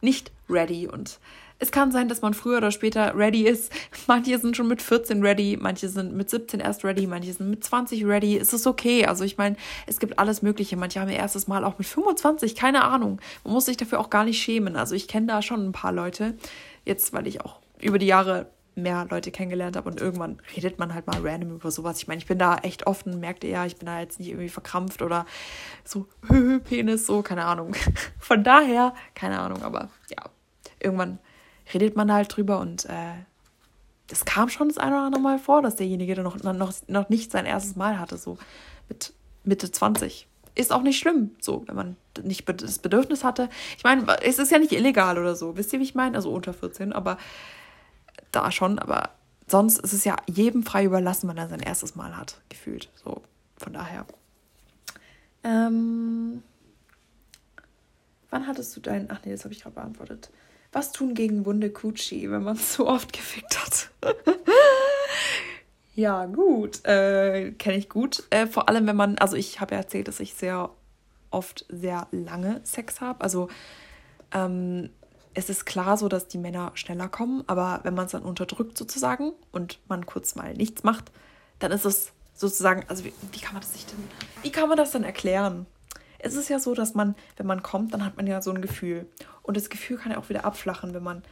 S1: nicht ready und es kann sein, dass man früher oder später ready ist. [LAUGHS] Manche sind schon mit 14 ready, manche sind mit 17 erst ready, manche sind mit 20 ready. Es ist okay. Also ich meine, es gibt alles Mögliche. Manche haben ihr erstes Mal auch mit 25, keine Ahnung. Man muss sich dafür auch gar nicht schämen. Also ich kenne da schon ein paar Leute. Jetzt, weil ich auch über die Jahre mehr Leute kennengelernt habe und irgendwann redet man halt mal random über sowas. Ich meine, ich bin da echt offen, merkt ihr ja, ich bin da jetzt nicht irgendwie verkrampft oder so, [LAUGHS] Penis, so, keine Ahnung. [LAUGHS] Von daher, keine Ahnung, aber ja, irgendwann redet man halt drüber und äh, das kam schon das eine oder andere Mal vor, dass derjenige noch, noch, noch nicht sein erstes Mal hatte, so mit Mitte 20. Ist auch nicht schlimm, so, wenn man nicht das Bedürfnis hatte. Ich meine, es ist ja nicht illegal oder so, wisst ihr, wie ich meine? Also unter 14, aber da schon, aber sonst ist es ja jedem frei überlassen, wenn er sein erstes Mal hat, gefühlt. So, von daher. Ähm, wann hattest du deinen. Ach nee, das habe ich gerade beantwortet. Was tun gegen Wunde Kutschi, wenn man so oft gefickt hat? [LAUGHS] ja, gut. Äh, Kenne ich gut. Äh, vor allem, wenn man, also ich habe ja erzählt, dass ich sehr oft sehr lange Sex habe. Also ähm, es ist klar so, dass die Männer schneller kommen, aber wenn man es dann unterdrückt sozusagen und man kurz mal nichts macht, dann ist es sozusagen, also wie, wie kann man das sich denn, wie kann man das dann erklären? Es ist ja so, dass man, wenn man kommt, dann hat man ja so ein Gefühl. Und das Gefühl kann ja auch wieder abflachen, wenn man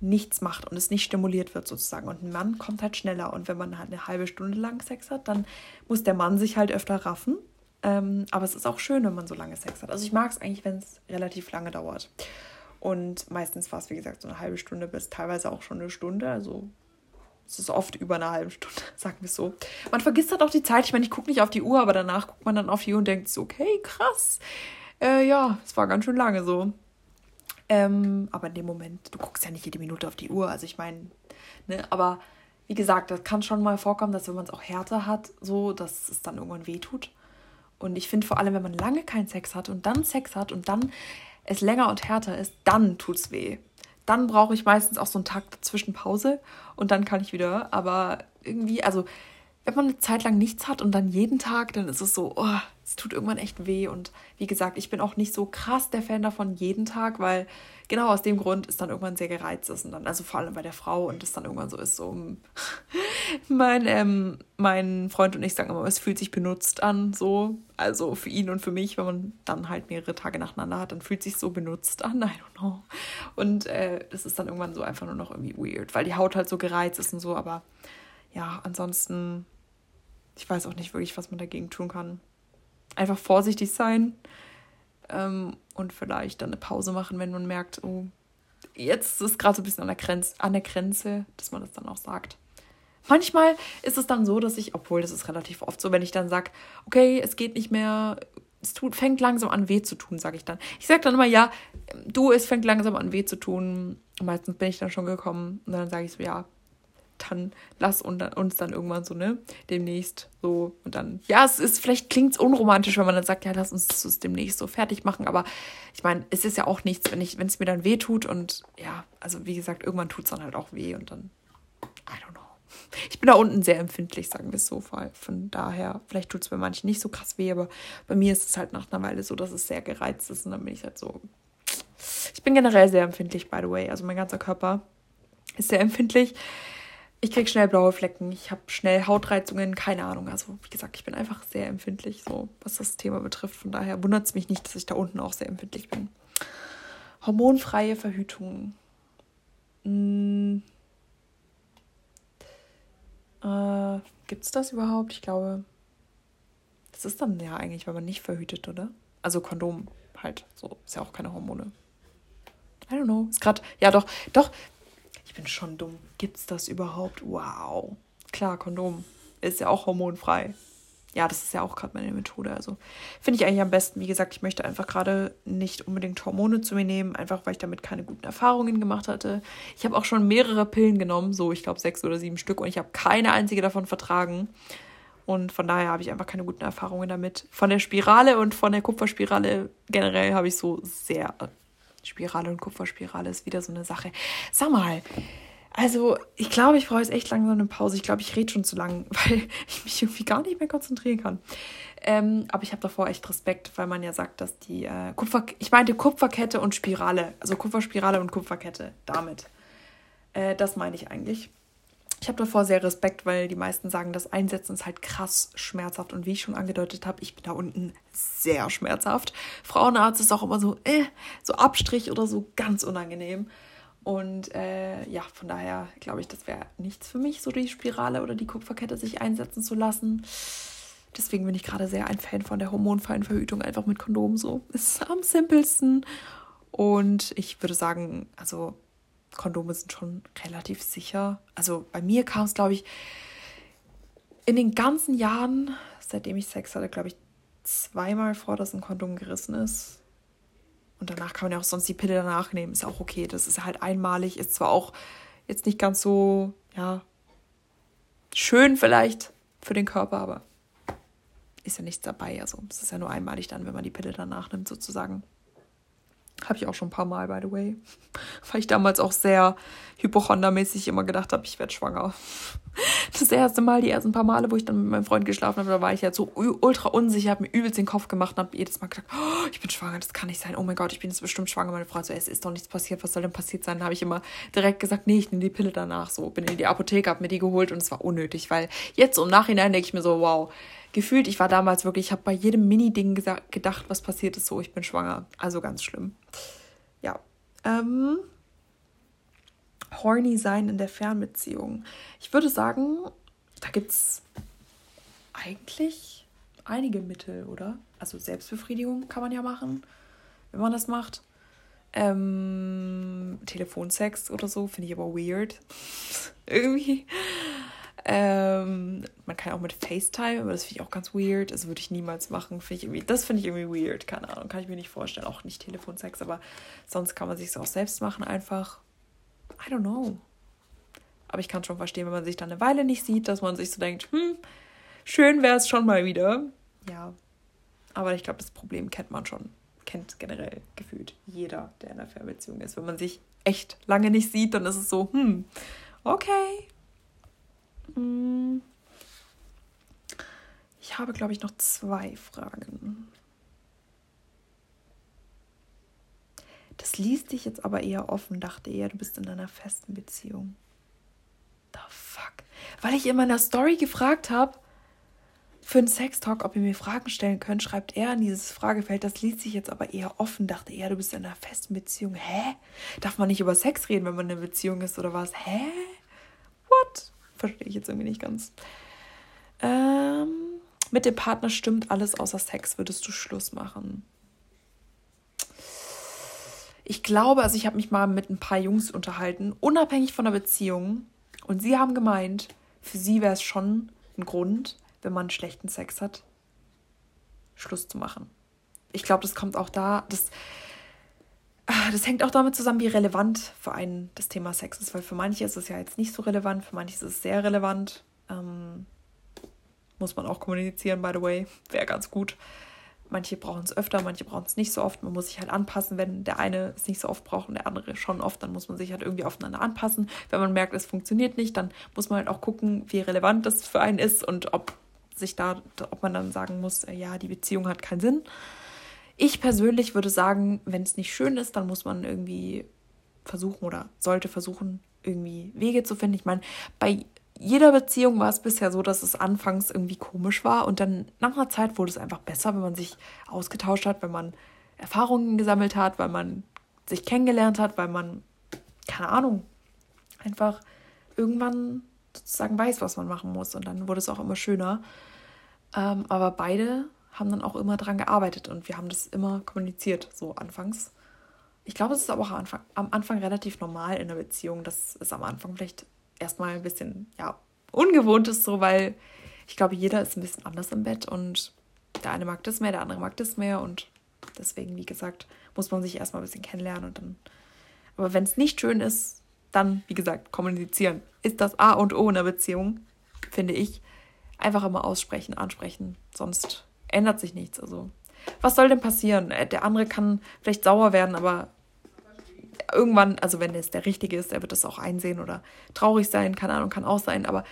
S1: nichts macht und es nicht stimuliert wird sozusagen. Und ein Mann kommt halt schneller. Und wenn man halt eine halbe Stunde lang Sex hat, dann muss der Mann sich halt öfter raffen. Ähm, aber es ist auch schön, wenn man so lange Sex hat. Also ich mag es eigentlich, wenn es relativ lange dauert. Und meistens war es, wie gesagt, so eine halbe Stunde bis teilweise auch schon eine Stunde. Also es ist oft über eine halbe Stunde, [LAUGHS] sagen wir so. Man vergisst halt auch die Zeit. Ich meine, ich gucke nicht auf die Uhr, aber danach guckt man dann auf die Uhr und denkt okay, krass. Äh, ja, es war ganz schön lange so. Ähm, aber in dem Moment, du guckst ja nicht jede Minute auf die Uhr. Also ich meine, ne, aber wie gesagt, das kann schon mal vorkommen, dass wenn man es auch härter hat, so, dass es dann irgendwann wehtut. Und ich finde vor allem, wenn man lange keinen Sex hat und dann Sex hat und dann es länger und härter ist, dann tut's weh dann brauche ich meistens auch so einen Tag dazwischen Pause und dann kann ich wieder. Aber irgendwie, also wenn man eine Zeit lang nichts hat und dann jeden Tag, dann ist es so, oh, es tut irgendwann echt weh. Und wie gesagt, ich bin auch nicht so krass der Fan davon jeden Tag, weil genau aus dem Grund ist dann irgendwann sehr gereizt ist und dann, also vor allem bei der Frau und es dann irgendwann so ist, so [LAUGHS] mein, ähm, mein Freund und ich sagen immer, es fühlt sich benutzt an, so. Also für ihn und für mich, wenn man dann halt mehrere Tage nacheinander hat, dann fühlt sich so benutzt an, I don't know. Und äh, das ist dann irgendwann so einfach nur noch irgendwie weird, weil die Haut halt so gereizt ist und so, aber ja, ansonsten, ich weiß auch nicht wirklich, was man dagegen tun kann. einfach vorsichtig sein ähm, und vielleicht dann eine Pause machen, wenn man merkt, oh, jetzt ist gerade so ein bisschen an der, Grenze, an der Grenze, dass man das dann auch sagt. Manchmal ist es dann so, dass ich, obwohl das ist relativ oft so, wenn ich dann sage, okay, es geht nicht mehr, es tut, fängt langsam an weh zu tun, sage ich dann. Ich sage dann immer, ja, du, es fängt langsam an weh zu tun. Meistens bin ich dann schon gekommen und dann sage ich so, ja, dann lass uns dann irgendwann so, ne, demnächst so und dann, ja, es ist, vielleicht klingt es unromantisch, wenn man dann sagt, ja, lass uns das demnächst so fertig machen, aber ich meine, es ist ja auch nichts, wenn ich, wenn es mir dann weh tut und ja, also wie gesagt, irgendwann tut es dann halt auch weh und dann, I don't know. Ich bin da unten sehr empfindlich, sagen wir es so. Von daher, vielleicht tut es bei manchen nicht so krass weh, aber bei mir ist es halt nach einer Weile so, dass es sehr gereizt ist und dann bin ich halt so. Ich bin generell sehr empfindlich, by the way. Also mein ganzer Körper ist sehr empfindlich ich krieg schnell blaue Flecken, ich habe schnell Hautreizungen, keine Ahnung. Also wie gesagt, ich bin einfach sehr empfindlich, so was das Thema betrifft. Von daher wundert es mich nicht, dass ich da unten auch sehr empfindlich bin. Hormonfreie Verhütung. Hm. Äh, Gibt es das überhaupt? Ich glaube, das ist dann ja eigentlich, wenn man nicht verhütet, oder? Also Kondom halt, so ist ja auch keine Hormone. I don't know. Ist gerade, ja doch, doch, ich bin schon dumm. Gibt's das überhaupt? Wow. Klar, Kondom ist ja auch hormonfrei. Ja, das ist ja auch gerade meine Methode. Also finde ich eigentlich am besten. Wie gesagt, ich möchte einfach gerade nicht unbedingt Hormone zu mir nehmen, einfach weil ich damit keine guten Erfahrungen gemacht hatte. Ich habe auch schon mehrere Pillen genommen, so ich glaube sechs oder sieben Stück, und ich habe keine einzige davon vertragen. Und von daher habe ich einfach keine guten Erfahrungen damit. Von der Spirale und von der Kupferspirale generell habe ich so sehr Spirale und Kupferspirale ist wieder so eine Sache. Sag mal, also ich glaube, ich brauche jetzt echt langsam eine Pause. Ich glaube, ich rede schon zu lang, [LAUGHS] weil ich mich irgendwie gar nicht mehr konzentrieren kann. Ähm, aber ich habe davor echt Respekt, weil man ja sagt, dass die äh, Kupfer, ich meinte Kupferkette und Spirale, also Kupferspirale und Kupferkette, damit. Äh, das meine ich eigentlich. Ich habe davor sehr Respekt, weil die meisten sagen, das Einsetzen ist halt krass schmerzhaft. Und wie ich schon angedeutet habe, ich bin da unten sehr schmerzhaft. Frauenarzt ist auch immer so, äh, so Abstrich oder so ganz unangenehm. Und äh, ja, von daher glaube ich, das wäre nichts für mich, so die Spirale oder die Kupferkette sich einsetzen zu lassen. Deswegen bin ich gerade sehr ein Fan von der hormonfreien Verhütung, einfach mit Kondom so. Ist am simpelsten. Und ich würde sagen, also Kondome sind schon relativ sicher. Also bei mir kam es, glaube ich, in den ganzen Jahren, seitdem ich Sex hatte, glaube ich, zweimal vor, dass ein Kondom gerissen ist. Und danach kann man ja auch sonst die Pille danach nehmen. Ist auch okay. Das ist halt einmalig. Ist zwar auch jetzt nicht ganz so, ja, schön vielleicht für den Körper, aber ist ja nichts dabei. Also es ist ja nur einmalig dann, wenn man die Pille danach nimmt, sozusagen. Habe ich auch schon ein paar Mal, by the way. [LAUGHS] Weil ich damals auch sehr hypochondermäßig immer gedacht habe, ich werde schwanger. [LAUGHS] Das erste Mal, die ersten paar Male, wo ich dann mit meinem Freund geschlafen habe, da war ich halt so ultra unsicher, habe mir übelst den Kopf gemacht und habe jedes Mal gedacht, oh, ich bin schwanger, das kann nicht sein. Oh mein Gott, ich bin jetzt bestimmt schwanger. Meine Frau so, es ist doch nichts passiert, was soll denn passiert sein? Dann habe ich immer direkt gesagt, nee, ich nehme die Pille danach. So, bin in die Apotheke, habe mir die geholt und es war unnötig, weil jetzt im Nachhinein denke ich mir so, wow, gefühlt, ich war damals wirklich, ich habe bei jedem Mini-Ding gedacht, was passiert ist, so, ich bin schwanger. Also ganz schlimm. Ja. Ähm, horny sein in der Fernbeziehung. Ich würde sagen, da gibt es eigentlich einige Mittel, oder? Also Selbstbefriedigung kann man ja machen, wenn man das macht. Ähm, Telefonsex oder so finde ich aber weird. [LAUGHS] Irgendwie. Ähm, man kann auch mit FaceTime, aber das finde ich auch ganz weird. Das würde ich niemals machen. Find ich irgendwie, das finde ich irgendwie weird. Keine Ahnung, kann ich mir nicht vorstellen. Auch nicht Telefonsex, aber sonst kann man sich auch selbst machen einfach. I don't know. Aber ich kann schon verstehen, wenn man sich dann eine Weile nicht sieht, dass man sich so denkt, hm, schön wäre es schon mal wieder. Ja. Aber ich glaube, das Problem kennt man schon. Kennt generell gefühlt jeder, der in einer Fernbeziehung ist. Wenn man sich echt lange nicht sieht, dann ist es so, hm, okay. Ich habe, glaube ich, noch zwei Fragen. Das liest dich jetzt aber eher offen, dachte er, du bist in einer festen Beziehung. The fuck? Weil ich in meiner Story gefragt habe, für einen Sextalk, ob ihr mir Fragen stellen könnt, schreibt er in dieses Fragefeld, das liest sich jetzt aber eher offen, dachte er, du bist in einer festen Beziehung. Hä? Darf man nicht über Sex reden, wenn man in einer Beziehung ist oder was? Hä? Verstehe ich jetzt irgendwie nicht ganz. Ähm, mit dem Partner stimmt alles außer Sex, würdest du Schluss machen? Ich glaube, also ich habe mich mal mit ein paar Jungs unterhalten, unabhängig von der Beziehung. Und sie haben gemeint, für sie wäre es schon ein Grund, wenn man schlechten Sex hat, Schluss zu machen. Ich glaube, das kommt auch da, das, das hängt auch damit zusammen, wie relevant für einen das Thema Sex ist, weil für manche ist es ja jetzt nicht so relevant, für manche ist es sehr relevant. Ähm, muss man auch kommunizieren, by the way, wäre ganz gut. Manche brauchen es öfter, manche brauchen es nicht so oft. Man muss sich halt anpassen. Wenn der eine es nicht so oft braucht und der andere schon oft, dann muss man sich halt irgendwie aufeinander anpassen. Wenn man merkt, es funktioniert nicht, dann muss man halt auch gucken, wie relevant das für einen ist und ob sich da, ob man dann sagen muss, äh, ja, die Beziehung hat keinen Sinn. Ich persönlich würde sagen, wenn es nicht schön ist, dann muss man irgendwie versuchen oder sollte versuchen, irgendwie Wege zu finden. Ich meine, bei jeder Beziehung war es bisher so, dass es anfangs irgendwie komisch war und dann nach einer Zeit wurde es einfach besser, wenn man sich ausgetauscht hat, wenn man Erfahrungen gesammelt hat, weil man sich kennengelernt hat, weil man, keine Ahnung, einfach irgendwann sozusagen weiß, was man machen muss und dann wurde es auch immer schöner. Ähm, aber beide haben dann auch immer dran gearbeitet und wir haben das immer kommuniziert, so anfangs. Ich glaube, es ist aber auch am Anfang, am Anfang relativ normal in einer Beziehung, dass es am Anfang vielleicht erstmal ein bisschen, ja, ungewohnt ist, so, weil ich glaube, jeder ist ein bisschen anders im Bett und der eine mag das mehr, der andere mag das mehr und deswegen, wie gesagt, muss man sich erstmal ein bisschen kennenlernen und dann. Aber wenn es nicht schön ist, dann, wie gesagt, kommunizieren. Ist das A und O in einer Beziehung, finde ich. Einfach immer aussprechen, ansprechen, sonst ändert sich nichts. Also, was soll denn passieren? Äh, der andere kann vielleicht sauer werden, aber irgendwann, also wenn es der Richtige ist, der wird das auch einsehen oder traurig sein, keine Ahnung, kann auch sein, aber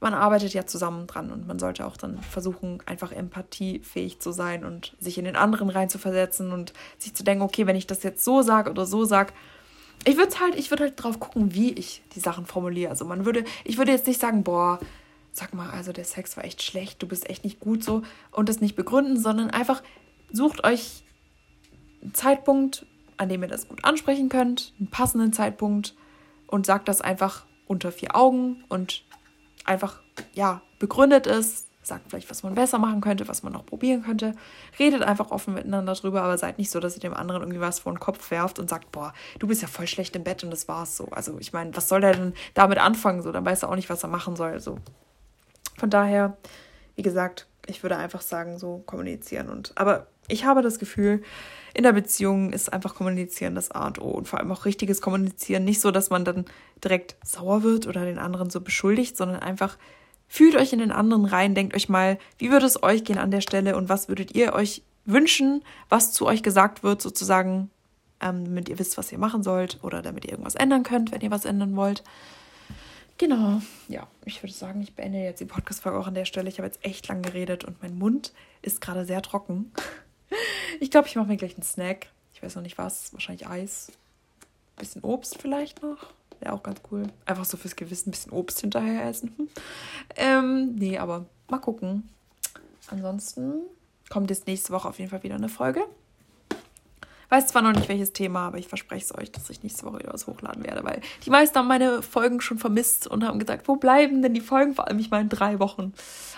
S1: man arbeitet ja zusammen dran und man sollte auch dann versuchen, einfach empathiefähig zu sein und sich in den anderen reinzuversetzen und sich zu denken, okay, wenn ich das jetzt so sage oder so sage, ich würde halt, ich würde halt drauf gucken, wie ich die Sachen formuliere. Also man würde, ich würde jetzt nicht sagen, boah, sag mal, also der Sex war echt schlecht, du bist echt nicht gut so und das nicht begründen, sondern einfach sucht euch einen Zeitpunkt, an dem ihr das gut ansprechen könnt, einen passenden Zeitpunkt und sagt das einfach unter vier Augen und einfach, ja, begründet ist, sagt vielleicht, was man besser machen könnte, was man noch probieren könnte. Redet einfach offen miteinander drüber, aber seid nicht so, dass ihr dem anderen irgendwie was vor den Kopf werft und sagt, boah, du bist ja voll schlecht im Bett und das war's so. Also ich meine, was soll der denn damit anfangen? So, dann weiß er auch nicht, was er machen soll. So. Von daher, wie gesagt, ich würde einfach sagen, so kommunizieren und aber ich habe das Gefühl, in der Beziehung ist einfach kommunizieren das A und O und vor allem auch richtiges Kommunizieren. Nicht so, dass man dann direkt sauer wird oder den anderen so beschuldigt, sondern einfach fühlt euch in den anderen rein, denkt euch mal, wie würde es euch gehen an der Stelle und was würdet ihr euch wünschen, was zu euch gesagt wird, sozusagen, ähm, damit ihr wisst, was ihr machen sollt oder damit ihr irgendwas ändern könnt, wenn ihr was ändern wollt. Genau, ja, ich würde sagen, ich beende jetzt die Podcast-Folge auch an der Stelle. Ich habe jetzt echt lang geredet und mein Mund ist gerade sehr trocken. [LAUGHS] Ich glaube, ich mache mir gleich einen Snack. Ich weiß noch nicht was. Wahrscheinlich Eis. Bisschen Obst vielleicht noch. Wäre auch ganz cool. Einfach so fürs Gewissen ein bisschen Obst hinterher essen. Hm. Ähm, nee, aber mal gucken. Ansonsten kommt jetzt nächste Woche auf jeden Fall wieder eine Folge. Weiß zwar noch nicht welches Thema, aber ich verspreche es euch, dass ich nächste Woche wieder was hochladen werde, weil die meisten haben meine Folgen schon vermisst und haben gesagt, wo bleiben denn die Folgen? Vor allem, ich meine, drei Wochen.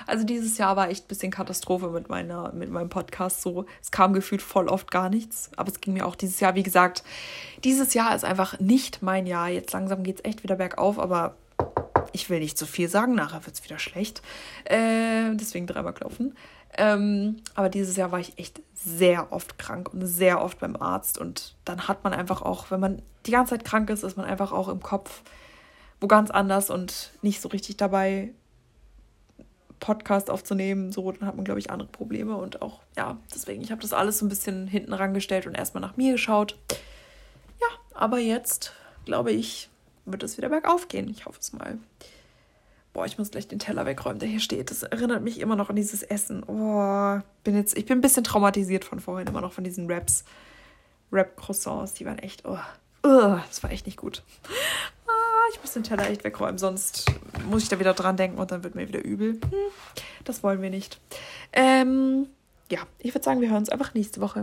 S1: Also dieses Jahr war echt ein bisschen Katastrophe mit meiner, mit meinem Podcast so. Es kam gefühlt voll oft gar nichts. Aber es ging mir auch dieses Jahr, wie gesagt, dieses Jahr ist einfach nicht mein Jahr. Jetzt langsam geht es echt wieder bergauf, aber ich will nicht zu viel sagen, nachher wird es wieder schlecht. Äh, deswegen dreimal klopfen. Ähm, aber dieses Jahr war ich echt sehr oft krank und sehr oft beim Arzt. Und dann hat man einfach auch, wenn man die ganze Zeit krank ist, ist man einfach auch im Kopf wo ganz anders und nicht so richtig dabei, Podcast aufzunehmen. So, dann hat man, glaube ich, andere Probleme. Und auch, ja, deswegen, ich habe das alles so ein bisschen hinten rangestellt und erstmal nach mir geschaut. Ja, aber jetzt, glaube ich, wird es wieder bergauf gehen. Ich hoffe es mal. Boah, ich muss gleich den Teller wegräumen, der hier steht. Das erinnert mich immer noch an dieses Essen. Oh, bin jetzt, ich bin ein bisschen traumatisiert von vorhin, immer noch von diesen Raps. Rap-Croissants, die waren echt, oh, oh, das war echt nicht gut. Ah, ich muss den Teller echt wegräumen, sonst muss ich da wieder dran denken und dann wird mir wieder übel. Hm, das wollen wir nicht. Ähm, ja, ich würde sagen, wir hören uns einfach nächste Woche.